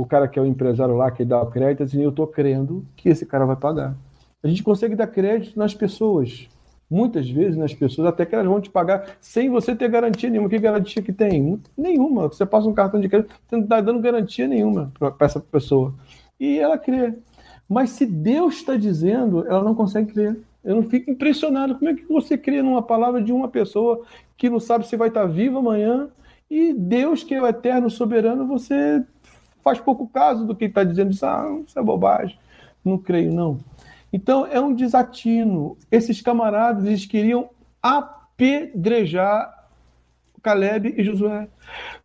o cara que é o empresário lá que dá o crédito, assim, eu estou crendo que esse cara vai pagar. A gente consegue dar crédito nas pessoas. Muitas vezes nas pessoas, até que elas vão te pagar sem você ter garantia nenhuma. Que garantia que tem? Nenhuma. Você passa um cartão de crédito, você não está dando garantia nenhuma para essa pessoa. E ela crê. Mas se Deus está dizendo, ela não consegue crer. Eu não fico impressionado. Como é que você crê numa palavra de uma pessoa que não sabe se vai estar viva amanhã? E Deus, que é o eterno soberano, você faz pouco caso do que está dizendo. Diz, ah, isso é bobagem. Não creio, não. Então é um desatino. Esses camaradas eles queriam apedrejar Caleb e Josué.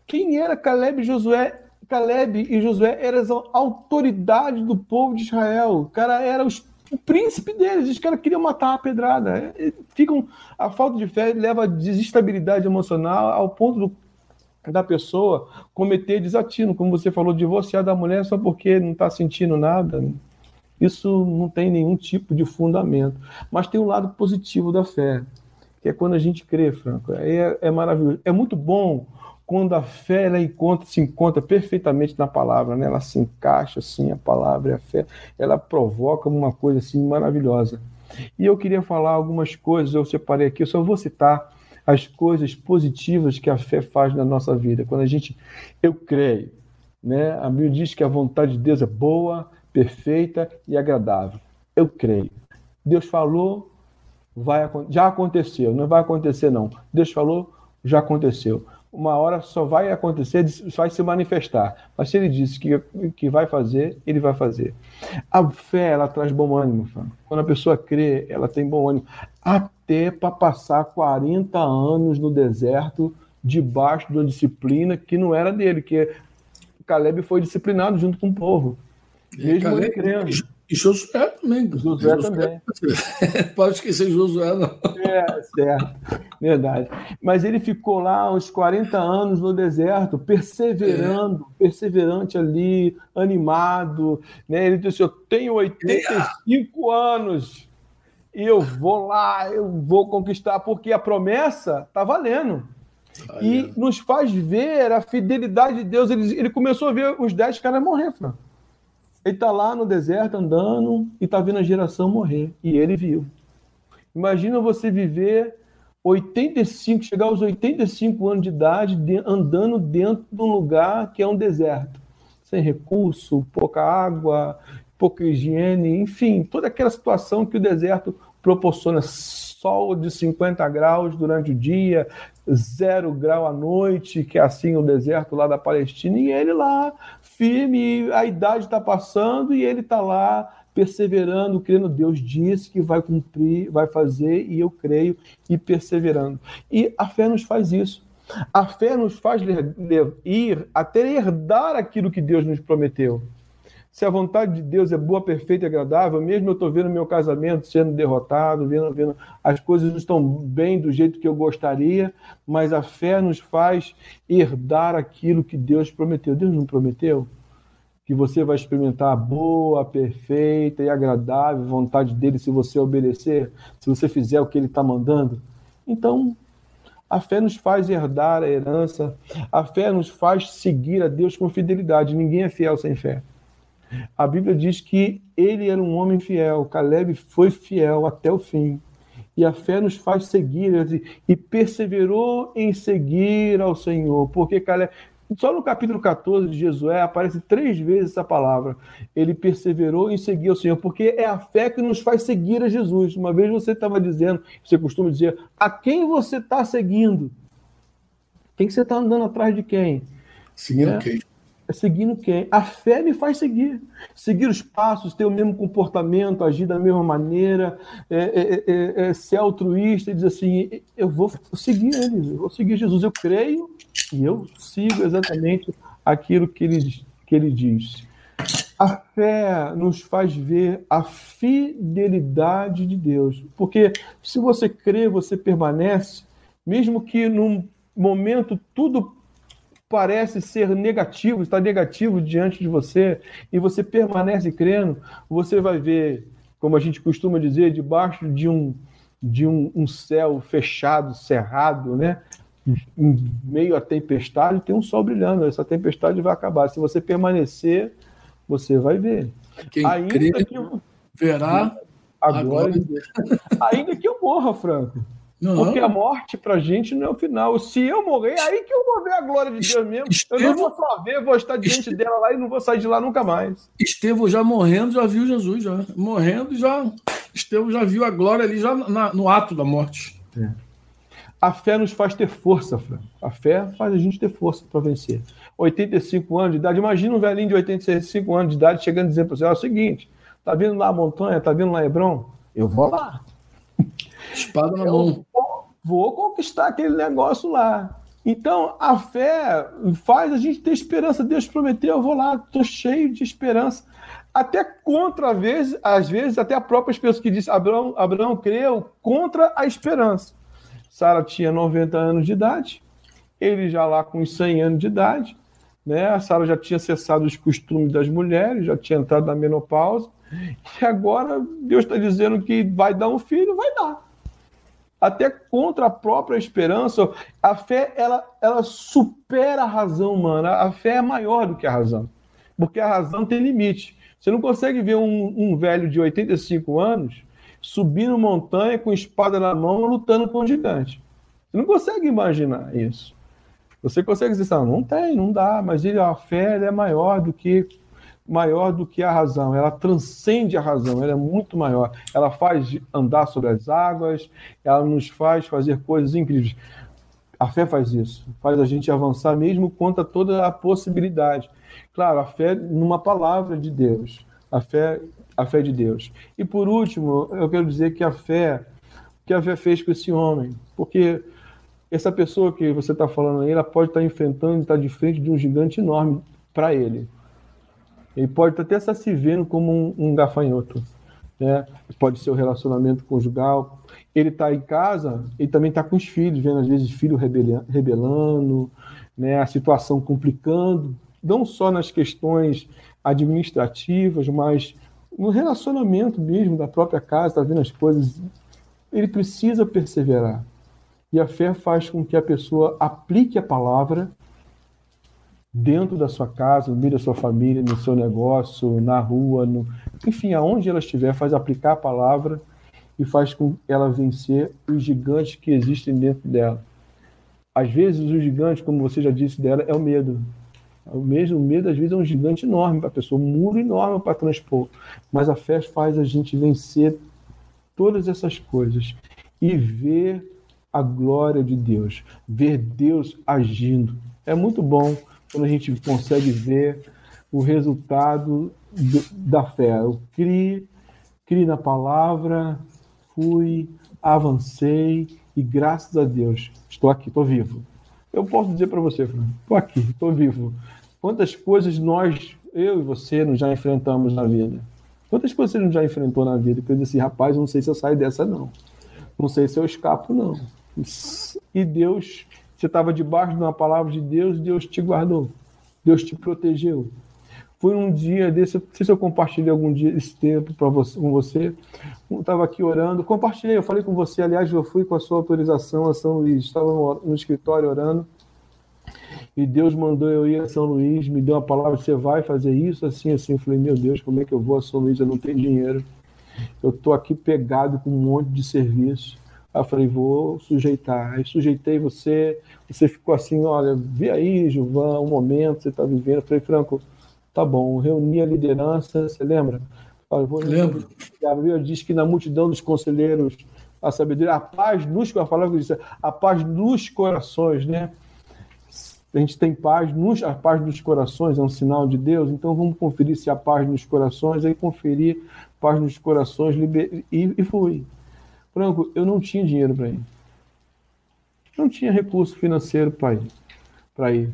Quem era Caleb e Josué? Caleb e Josué eram autoridades do povo de Israel. O cara era os, o príncipe deles. Os caras queriam matar a pedrada. Ficam, a falta de fé leva a desestabilidade emocional ao ponto do, da pessoa cometer desatino, como você falou, divorciar da mulher só porque não está sentindo nada. Isso não tem nenhum tipo de fundamento. Mas tem um lado positivo da fé, que é quando a gente crê, Franco. É, é maravilhoso. É muito bom quando a fé ela encontra, se encontra perfeitamente na palavra, né? ela se encaixa assim, a palavra e a fé, ela provoca uma coisa assim maravilhosa. E eu queria falar algumas coisas, eu separei aqui, eu só vou citar as coisas positivas que a fé faz na nossa vida. Quando a gente, eu creio, né? A Bíblia diz que a vontade de Deus é boa, perfeita e agradável. Eu creio. Deus falou, vai já aconteceu, não vai acontecer não. Deus falou, já aconteceu uma hora só vai acontecer, vai se manifestar. Mas se ele disse que, que vai fazer, ele vai fazer. A fé, ela traz bom ânimo. Quando a pessoa crê, ela tem bom ânimo. Até para passar 40 anos no deserto, debaixo de uma disciplina que não era dele, que Caleb foi disciplinado junto com o povo. Mesmo Caleb, ele crendo. E Josué também. Josué, também. Pode esquecer Josué, não. É, certo. Verdade. Mas ele ficou lá uns 40 anos no deserto, perseverando, é. perseverante ali, animado. Né? Ele disse: Eu tenho 85 é. anos eu vou lá, eu vou conquistar, porque a promessa está valendo. E nos faz ver a fidelidade de Deus. Ele, ele começou a ver os dez caras morrer, Franco. Ele está lá no deserto andando e está vendo a geração morrer. E ele viu. Imagina você viver 85, chegar aos 85 anos de idade, de, andando dentro de um lugar que é um deserto. Sem recurso, pouca água, pouca higiene, enfim, toda aquela situação que o deserto proporciona. Sol de 50 graus durante o dia, zero grau à noite, que é assim o deserto lá da Palestina, e ele lá firme, a idade está passando e ele está lá perseverando, crendo. Deus disse que vai cumprir, vai fazer, e eu creio, e perseverando. E a fé nos faz isso. A fé nos faz ir até herdar aquilo que Deus nos prometeu se a vontade de Deus é boa, perfeita e agradável, mesmo eu estou vendo meu casamento sendo derrotado, vendo, vendo as coisas não estão bem do jeito que eu gostaria, mas a fé nos faz herdar aquilo que Deus prometeu. Deus não prometeu? Que você vai experimentar a boa, perfeita e agradável vontade dele se você obedecer, se você fizer o que ele está mandando. Então, a fé nos faz herdar a herança, a fé nos faz seguir a Deus com fidelidade. Ninguém é fiel sem fé. A Bíblia diz que ele era um homem fiel, Caleb foi fiel até o fim. E a fé nos faz seguir e perseverou em seguir ao Senhor, porque Caleb Só no capítulo 14 de Josué aparece três vezes essa palavra. Ele perseverou em seguir o Senhor, porque é a fé que nos faz seguir a Jesus. Uma vez você estava dizendo, você costuma dizer, a quem você está seguindo? Quem que você está andando atrás de quem? Seguindo é, quem? É seguindo quem? A fé me faz seguir. Seguir os passos, ter o mesmo comportamento, agir da mesma maneira, é, é, é, é ser altruísta e dizer assim: eu vou seguir ele, eu vou seguir Jesus. Eu creio e eu sigo exatamente aquilo que ele, que ele diz. A fé nos faz ver a fidelidade de Deus. Porque se você crê, você permanece, mesmo que num momento tudo parece ser negativo, está negativo diante de você, e você permanece crendo, você vai ver, como a gente costuma dizer, debaixo de um, de um, um céu fechado, cerrado, né? em meio à tempestade, tem um sol brilhando. Essa tempestade vai acabar. Se você permanecer, você vai ver. Quem ainda crê, que eu... verá agora. ainda que eu morra, Franco. Não. Porque a morte pra gente não é o final. Se eu morrer, aí que eu vou ver a glória de Deus mesmo. Estevão... Eu não vou só ver, vou estar diante dela lá e não vou sair de lá nunca mais. Estevão já morrendo, já viu Jesus, já. Morrendo, já. Estevão já viu a glória ali, já na, no ato da morte. É. A fé nos faz ter força, Fran. A fé faz a gente ter força para vencer. 85 anos de idade, imagina um velhinho de 85 anos de idade chegando e dizendo para você: é o seguinte, tá vindo lá a montanha, tá vindo lá Hebron? Eu vou lá. Espada na eu mão. Vou conquistar aquele negócio lá. Então, a fé faz a gente ter esperança. Deus prometeu, eu vou lá, estou cheio de esperança. Até contra, às vezes, às vezes, até a própria pessoa que disse, Abraão, Abraão creu contra a esperança. Sara tinha 90 anos de idade, ele já lá com 100 anos de idade, né? A Sara já tinha cessado os costumes das mulheres, já tinha entrado na menopausa, e agora Deus está dizendo que vai dar um filho, vai dar. Até contra a própria esperança, a fé ela, ela supera a razão humana. A fé é maior do que a razão, porque a razão tem limite. Você não consegue ver um, um velho de 85 anos subindo montanha com espada na mão, lutando com um gigante. Você não consegue imaginar isso. Você consegue dizer assim, não tem, não dá, mas ele, a fé é maior do que maior do que a razão, ela transcende a razão, ela é muito maior. Ela faz andar sobre as águas, ela nos faz fazer coisas incríveis. A fé faz isso, faz a gente avançar mesmo contra toda a possibilidade. Claro, a fé numa palavra de Deus, a fé a fé de Deus. E por último, eu quero dizer que a fé, que a fé fez com esse homem, porque essa pessoa que você está falando aí, ela pode estar tá enfrentando, estar de frente de um gigante enorme para ele. Ele pode até estar se vendo como um, um gafanhoto. Né? Pode ser o relacionamento conjugal. Ele está em casa, ele também está com os filhos, vendo às vezes filho rebelando, né? a situação complicando, não só nas questões administrativas, mas no relacionamento mesmo da própria casa, está vendo as coisas, ele precisa perseverar. E a fé faz com que a pessoa aplique a palavra dentro da sua casa, no meio da sua família, no seu negócio, na rua, no... enfim, aonde ela estiver, faz aplicar a palavra e faz com ela vencer os gigantes que existem dentro dela. Às vezes, o gigante, como você já disse dela, é o medo. O mesmo medo, às vezes, é um gigante enorme para a pessoa, um muro enorme para transpor. Mas a fé faz a gente vencer todas essas coisas e ver a glória de Deus, ver Deus agindo. É muito bom quando a gente consegue ver o resultado do, da fé. Eu criei, criei na palavra, fui, avancei e graças a Deus estou aqui, estou vivo. Eu posso dizer para você, estou aqui, estou vivo. Quantas coisas nós, eu e você, já enfrentamos na vida? Quantas coisas você não já enfrentou na vida? Que eu disse, rapaz, não sei se eu saio dessa, não. Não sei se eu escapo, não. E Deus, você estava debaixo de uma palavra de Deus, Deus te guardou. Deus te protegeu. Foi um dia desse, não sei se eu compartilhei algum dia esse tempo para você, com você. Eu estava aqui orando, compartilhei, eu falei com você, aliás, eu fui com a sua autorização a São Luís, estava no, no escritório orando e Deus mandou eu ir a São Luís, me deu uma palavra, você vai fazer isso, assim, assim. Eu falei, meu Deus, como é que eu vou a São Luís? Eu não tenho dinheiro. Eu estou aqui pegado com um monte de serviço. Aí eu falei, vou sujeitar. Aí sujeitei você, você ficou assim, olha, vê aí, Gilvan, o momento que você está vivendo. Eu falei, Franco, tá bom, reuni a liderança, você lembra? Olha, vou Lembro. A Bíblia diz que na multidão dos conselheiros, a sabedoria, a paz nos, a palavra diz, a paz nos corações, né? A gente tem paz, nos, a paz nos corações é um sinal de Deus, então vamos conferir se a paz nos corações, aí conferir paz nos corações, liber... e, e fui. Franco, eu não tinha dinheiro para ir. Não tinha recurso financeiro para ir.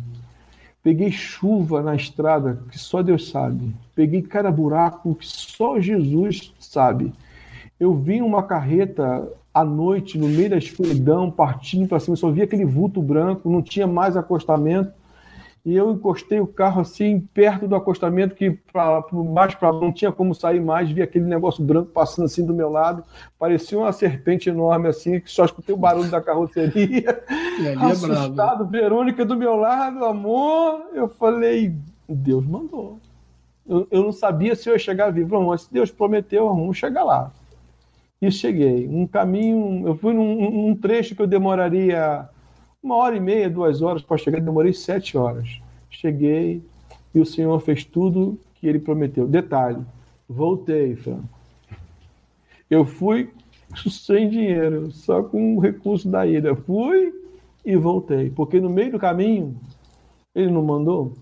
Peguei chuva na estrada que só Deus sabe. Peguei cada buraco que só Jesus sabe. Eu vi uma carreta à noite, no meio da escuridão, partindo para cima, só via aquele vulto branco, não tinha mais acostamento e eu encostei o carro assim perto do acostamento que para mais para não tinha como sair mais, vi aquele negócio branco passando assim do meu lado, parecia uma serpente enorme assim, que só escutei o barulho da carroceria. É Assustado, é Verônica do meu lado, amor, eu falei, Deus mandou. Eu, eu não sabia se eu ia chegar vivo, mas se Deus prometeu, vamos chegar lá. E cheguei. Um caminho, eu fui num, num trecho que eu demoraria uma hora e meia, duas horas para chegar, demorei sete horas. Cheguei e o Senhor fez tudo que ele prometeu. Detalhe, voltei. Eu fui sem dinheiro, só com o recurso da ida. Fui e voltei, porque no meio do caminho ele não mandou.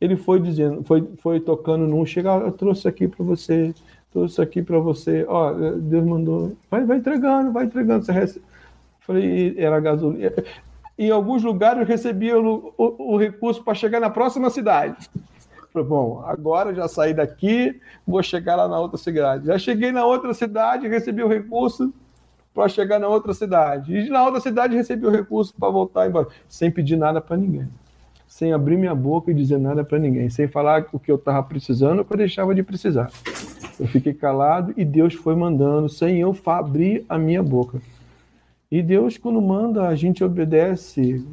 Ele foi dizendo, foi, foi tocando num, chega, eu trouxe aqui para você, trouxe aqui para você. Ó, Deus mandou, vai, vai entregando, vai entregando. Você recebe. Falei, era gasolina em alguns lugares recebiam o, o, o recurso para chegar na próxima cidade. Falei, bom, agora já saí daqui, vou chegar lá na outra cidade. Já cheguei na outra cidade, recebi o recurso para chegar na outra cidade. E na outra cidade recebi o recurso para voltar embora, sem pedir nada para ninguém. Sem abrir minha boca e dizer nada para ninguém, sem falar o que eu estava precisando ou que eu deixava de precisar. Eu fiquei calado e Deus foi mandando, sem eu abrir a minha boca. E Deus, quando manda, a gente obedece.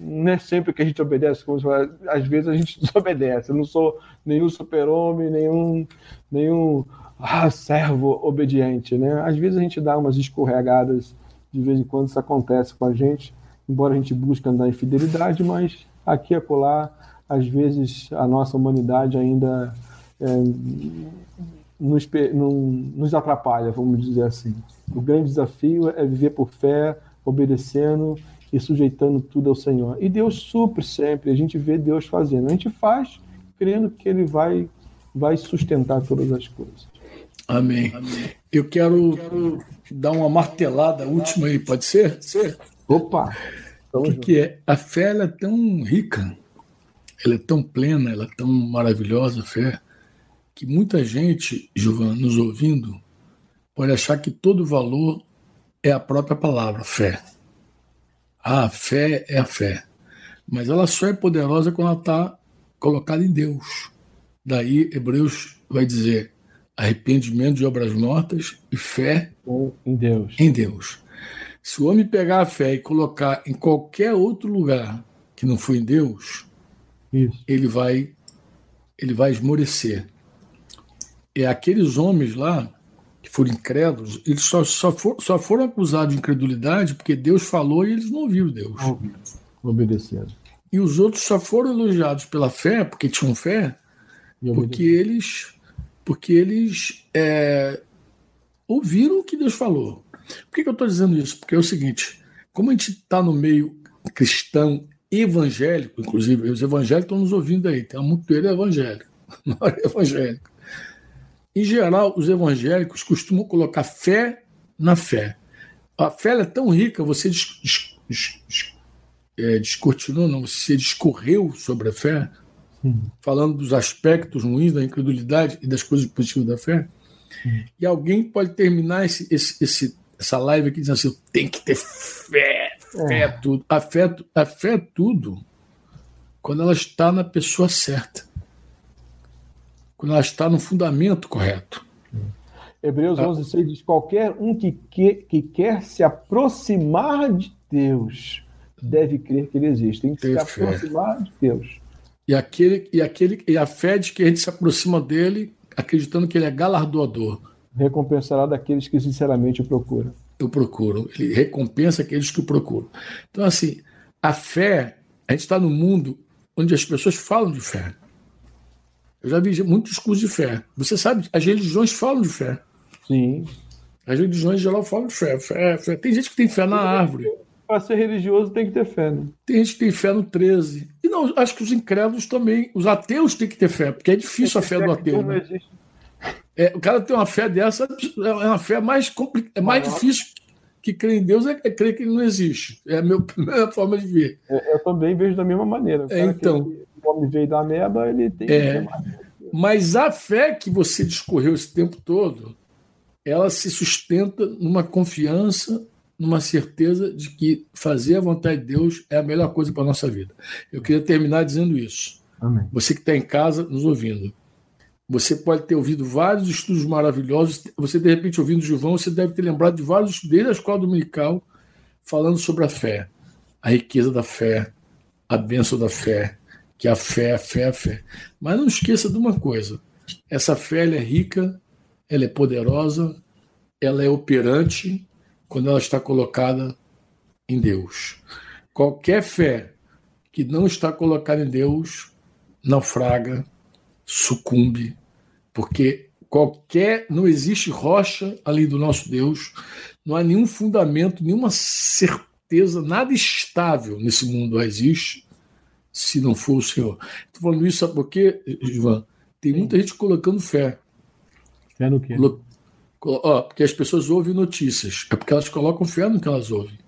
Não é sempre que a gente obedece, como fala, às vezes a gente desobedece. Eu não sou nenhum super-homem, nenhum, nenhum ah, servo obediente. Né? Às vezes a gente dá umas escorregadas, de vez em quando isso acontece com a gente, embora a gente busque andar em fidelidade, mas aqui e acolá, às vezes a nossa humanidade ainda é, nos, nos atrapalha, vamos dizer assim. O grande desafio é viver por fé, obedecendo e sujeitando tudo ao Senhor. E Deus supre sempre, a gente vê Deus fazendo. A gente faz crendo que Ele vai, vai sustentar todas as coisas. Amém. Amém. Eu quero, quero, dar uma martelada última aí, pode ser? ser? Opa! O que, que, é? A fé é tão rica, ela é tão plena, ela é tão maravilhosa, a fé, que muita gente, Giovanna, nos ouvindo, pode achar que todo valor é a própria palavra, fé. Ah, a fé é a fé. Mas ela só é poderosa quando ela está colocada em Deus. Daí, Hebreus vai dizer arrependimento de obras mortas e fé em Deus. Em Deus. Se o homem pegar a fé e colocar em qualquer outro lugar que não for em Deus, Isso. ele vai ele vai esmorecer. É aqueles homens lá que foram incrédulos, eles só, só, for, só foram acusados de incredulidade porque Deus falou e eles não ouviram Deus. Obedeceram. E os outros só foram elogiados pela fé, porque tinham fé, porque eles, porque eles é, ouviram o que Deus falou. Por que, que eu estou dizendo isso? Porque é o seguinte: como a gente está no meio cristão evangélico, inclusive, os evangélicos estão nos ouvindo aí, tem muito ele evangélico, é evangélico. Em geral, os evangélicos costumam colocar fé na fé. A fé é tão rica, você dis, dis, dis, é, descortinou, não, você discorreu sobre a fé, falando dos aspectos ruins da incredulidade e das coisas positivas da fé. E alguém pode terminar esse, esse, esse, essa live aqui dizendo assim: tem que ter fé, fé é, é tudo. A fé, a fé é tudo quando ela está na pessoa certa quando ela está no fundamento correto. Hebreus 11, 6 diz: qualquer um que, que, que quer se aproximar de Deus deve crer que ele existe. Tem que Ter se fé. aproximar de Deus. E, aquele, e, aquele, e a fé de que a gente se aproxima dele, acreditando que ele é galardoador. Recompensará daqueles que sinceramente o procuram. eu procuro. Ele recompensa aqueles que o procuram. Então, assim, a fé, a gente está no mundo onde as pessoas falam de fé. Eu já vi muito discurso de fé. Você sabe, as religiões falam de fé. Sim. As religiões em geral falam de fé. fé, fé. Tem gente que tem fé na árvore. Para ser religioso tem que ter fé, né? Tem gente que tem fé no 13. E não, acho que os incrédulos também, os ateus têm que ter fé, porque é difícil a fé do ateu. Né? É, o cara tem uma fé dessa, é uma fé mais, complicada, é mais difícil que crer em Deus é, é crer que ele não existe. É a minha, minha forma de ver. Eu, eu, também vejo da mesma maneira. É, então. O homem veio da meba, ele tem. É, mas a fé que você discorreu esse tempo todo, ela se sustenta numa confiança, numa certeza de que fazer a vontade de Deus é a melhor coisa para a nossa vida. Eu queria terminar dizendo isso. Amém. Você que está em casa nos ouvindo. Você pode ter ouvido vários estudos maravilhosos. Você, de repente, ouvindo o Gilvão, você deve ter lembrado de vários estudos desde a escola dominical falando sobre a fé, a riqueza da fé, a bênção da fé, que a fé, a fé, a fé. Mas não esqueça de uma coisa: essa fé é rica, ela é poderosa, ela é operante quando ela está colocada em Deus. Qualquer fé que não está colocada em Deus naufraga, sucumbe, porque qualquer não existe rocha além do nosso Deus, não há nenhum fundamento, nenhuma certeza, nada estável nesse mundo existe se não for o Senhor. Estou falando isso sabe por quê, Ivan? Tem muita gente colocando fé. Fé no quê? Ó, porque as pessoas ouvem notícias. É porque elas colocam fé no que elas ouvem.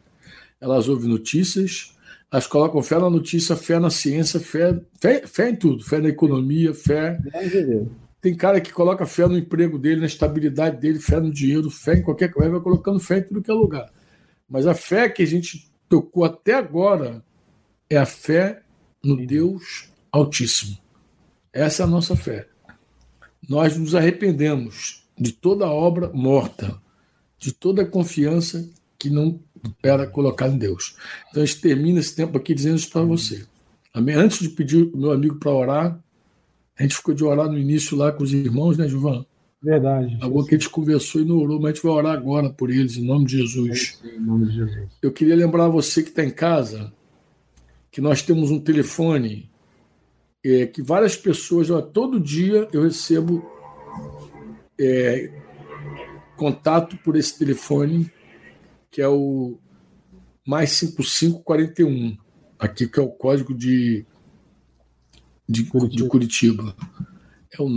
Elas ouvem notícias, elas colocam fé na notícia, fé na ciência, fé, fé, fé em tudo. Fé na economia, fé. Tem cara que coloca fé no emprego dele, na estabilidade dele, fé no dinheiro, fé em qualquer coisa, vai colocando fé em tudo que é lugar. Mas a fé que a gente tocou até agora é a fé no Deus Altíssimo. Essa é a nossa fé. Nós nos arrependemos de toda obra morta, de toda confiança que não era colocada em Deus. Então a gente termina esse tempo aqui dizendo isso para você. Amém? Antes de pedir o meu amigo para orar, a gente ficou de orar no início lá com os irmãos, né, Gilvan? Verdade. Algo que a gente conversou e não orou, mas a gente vai orar agora por eles, em nome de Jesus. Em nome de Jesus. Eu queria lembrar você que está em casa que nós temos um telefone é, que várias pessoas, ó, todo dia eu recebo é, contato por esse telefone, que é o mais 5541, aqui que é o código de, de, Curitiba. de Curitiba. É o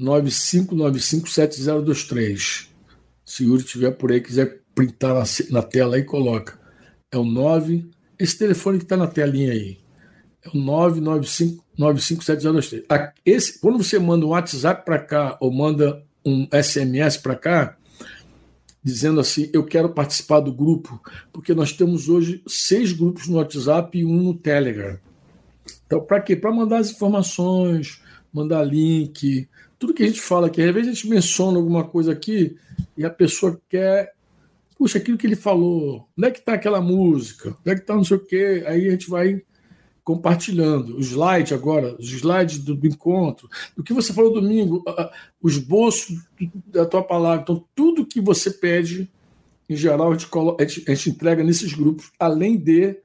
995957023. Se o Yuri estiver por aí, quiser printar na, na tela aí, coloca. É o 9. Esse telefone que está na telinha aí. É o 995-95703. Esse, quando você manda um WhatsApp para cá ou manda um SMS para cá, dizendo assim: Eu quero participar do grupo, porque nós temos hoje seis grupos no WhatsApp e um no Telegram. Então, para quê? Para mandar as informações, mandar link, tudo que a gente fala aqui. Às vezes a gente menciona alguma coisa aqui e a pessoa quer. Puxa, aquilo que ele falou, onde é que está aquela música? Onde é que está não sei o quê? Aí a gente vai compartilhando. O slide agora, os slides do, do, encontro, do que você falou domingo, o esboço da tua palavra. Então, tudo que você pede, em geral, a gente, coloca, a gente, a gente entrega nesses grupos, além de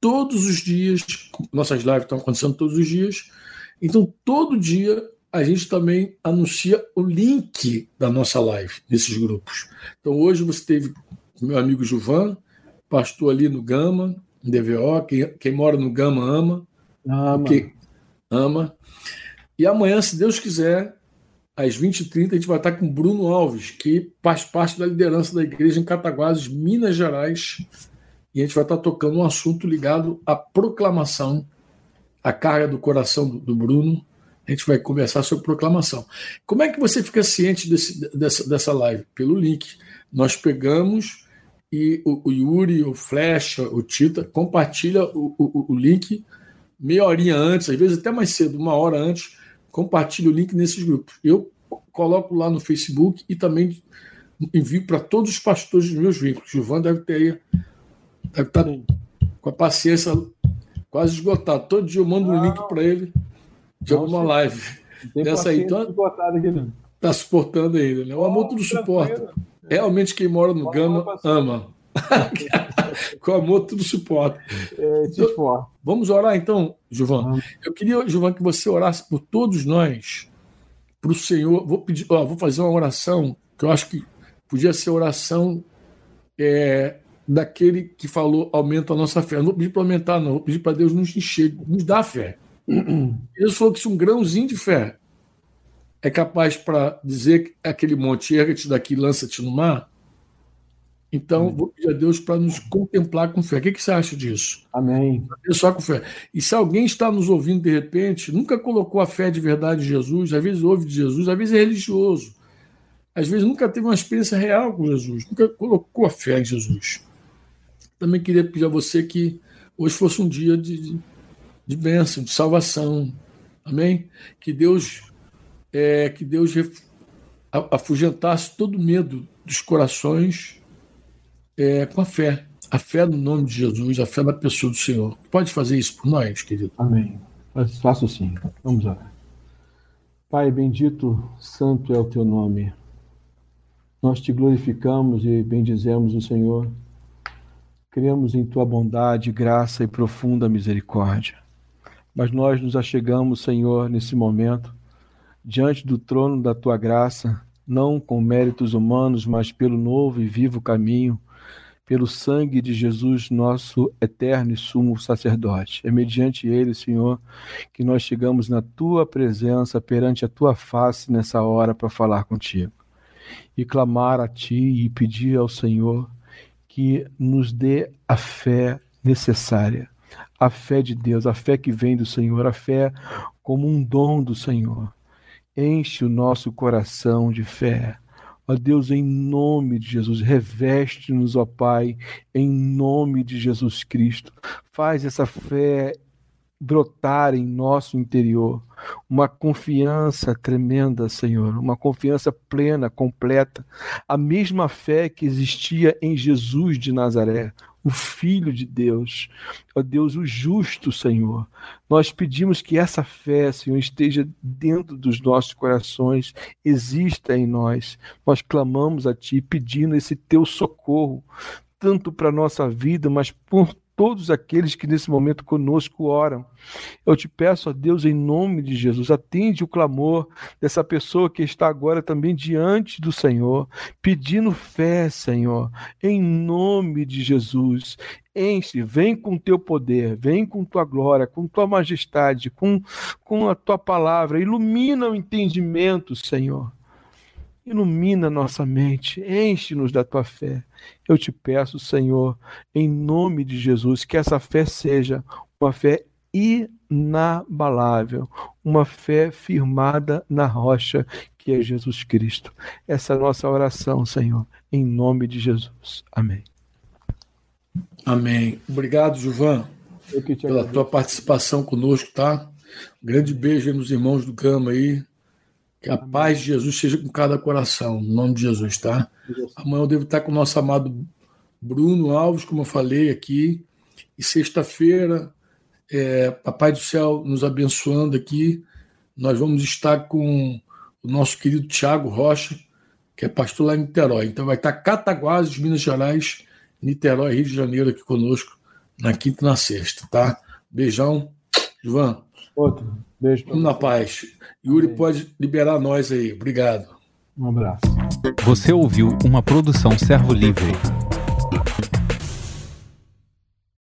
todos os dias, nossas lives estão acontecendo todos os dias, então todo dia a gente também anuncia o link da nossa live nesses grupos. Então hoje você teve meu amigo Juvan, pastor ali no Gama, DVO. Quem, quem mora no Gama ama. Ama. Que ama. E amanhã, se Deus quiser, às 20h30, a gente vai estar com Bruno Alves, que faz parte da liderança da igreja em Cataguases, Minas Gerais. E a gente vai estar tocando um assunto ligado à proclamação, a carga do coração do, do Bruno. A gente vai conversar sobre proclamação. Como é que você fica ciente desse, dessa, dessa live? Pelo link. Nós pegamos e o, o Yuri, o Flecha, o Tita compartilha o, o, o, link meia horinha antes, às vezes até mais cedo, uma hora antes, compartilha o link nesses grupos. Eu coloco lá no Facebook e também envio para todos os pastores dos meus vínculos. Gilvan deve ter aí, deve estar tá com a paciência quase esgotado. Todo dia eu mando um link para ele de alguma live. Dessa aí, então, está suportando ainda, né? O amor tudo suporta. realmente quem mora no Gama ama. Com amor tudo suporta. É, então, vamos orar então, Gilvan. Eu queria, Gilvan, que você orasse por todos nós, para o Senhor. Vou pedir, ó, vou fazer uma oração que eu acho que podia ser oração é, daquele que falou aumenta a nossa fé. Não vou pedir para aumentar, não. Vou pedir para Deus nos encher, nos dar fé. Deus falou que se um grãozinho de fé é capaz para dizer que aquele monte erga-te daqui lança-te no mar, então Amém. vou pedir a Deus para nos contemplar com fé. O que, que você acha disso? Amém. Só com fé. E se alguém está nos ouvindo de repente, nunca colocou a fé de verdade em Jesus, às vezes ouve de Jesus, às vezes é religioso, às vezes nunca teve uma experiência real com Jesus, nunca colocou a fé em Jesus. Também queria pedir a você que hoje fosse um dia de, de bênção, de salvação. Amém? Que Deus é, que Deus afugentasse todo medo dos corações é, com a fé. A fé no nome de Jesus, a fé na pessoa do Senhor. Pode fazer isso por nós, querido? Amém. Faço sim. Vamos lá. Pai bendito, santo é o teu nome. Nós te glorificamos e bendizemos o Senhor. Cremos em tua bondade, graça e profunda misericórdia. Mas nós nos achegamos, Senhor, nesse momento diante do trono da tua graça, não com méritos humanos, mas pelo novo e vivo caminho, pelo sangue de Jesus, nosso eterno e sumo sacerdote. É mediante ele, Senhor, que nós chegamos na tua presença, perante a tua face nessa hora para falar contigo. E clamar a ti e pedir ao Senhor que nos dê a fé necessária, a fé de Deus, a fé que vem do Senhor, a fé como um dom do Senhor Enche o nosso coração de fé. Ó Deus, em nome de Jesus, reveste-nos, ó Pai, em nome de Jesus Cristo. Faz essa fé brotar em nosso interior uma confiança tremenda, Senhor, uma confiança plena, completa, a mesma fé que existia em Jesus de Nazaré, o Filho de Deus, ó Deus, o justo Senhor. Nós pedimos que essa fé, Senhor, esteja dentro dos nossos corações, exista em nós. Nós clamamos a Ti pedindo esse Teu socorro, tanto para a nossa vida, mas por todos aqueles que nesse momento conosco oram. Eu te peço a Deus, em nome de Jesus, atende o clamor dessa pessoa que está agora também diante do Senhor, pedindo fé, Senhor, em nome de Jesus. Enche, vem com teu poder, vem com tua glória, com tua majestade, com, com a tua palavra, ilumina o entendimento, Senhor Ilumina nossa mente, enche-nos da tua fé. Eu te peço, Senhor, em nome de Jesus, que essa fé seja uma fé inabalável, uma fé firmada na rocha que é Jesus Cristo. Essa é a nossa oração, Senhor, em nome de Jesus. Amém. Amém. Obrigado, Juvan, pela tua participação conosco, tá? Um grande beijo aí nos irmãos do Gama aí. Que a paz de Jesus seja com cada coração, no nome de Jesus, tá? Amanhã eu devo estar com o nosso amado Bruno Alves, como eu falei aqui. E sexta-feira, é, Papai do Céu nos abençoando aqui, nós vamos estar com o nosso querido Tiago Rocha, que é pastor lá em Niterói. Então vai estar Cataguases, Minas Gerais, Niterói, Rio de Janeiro aqui conosco na quinta e na sexta, tá? Beijão. João. Outro. Beijo. Vamos na paz. Yuri Amém. pode liberar nós aí. Obrigado. Um abraço. Você ouviu uma produção Servo Livre.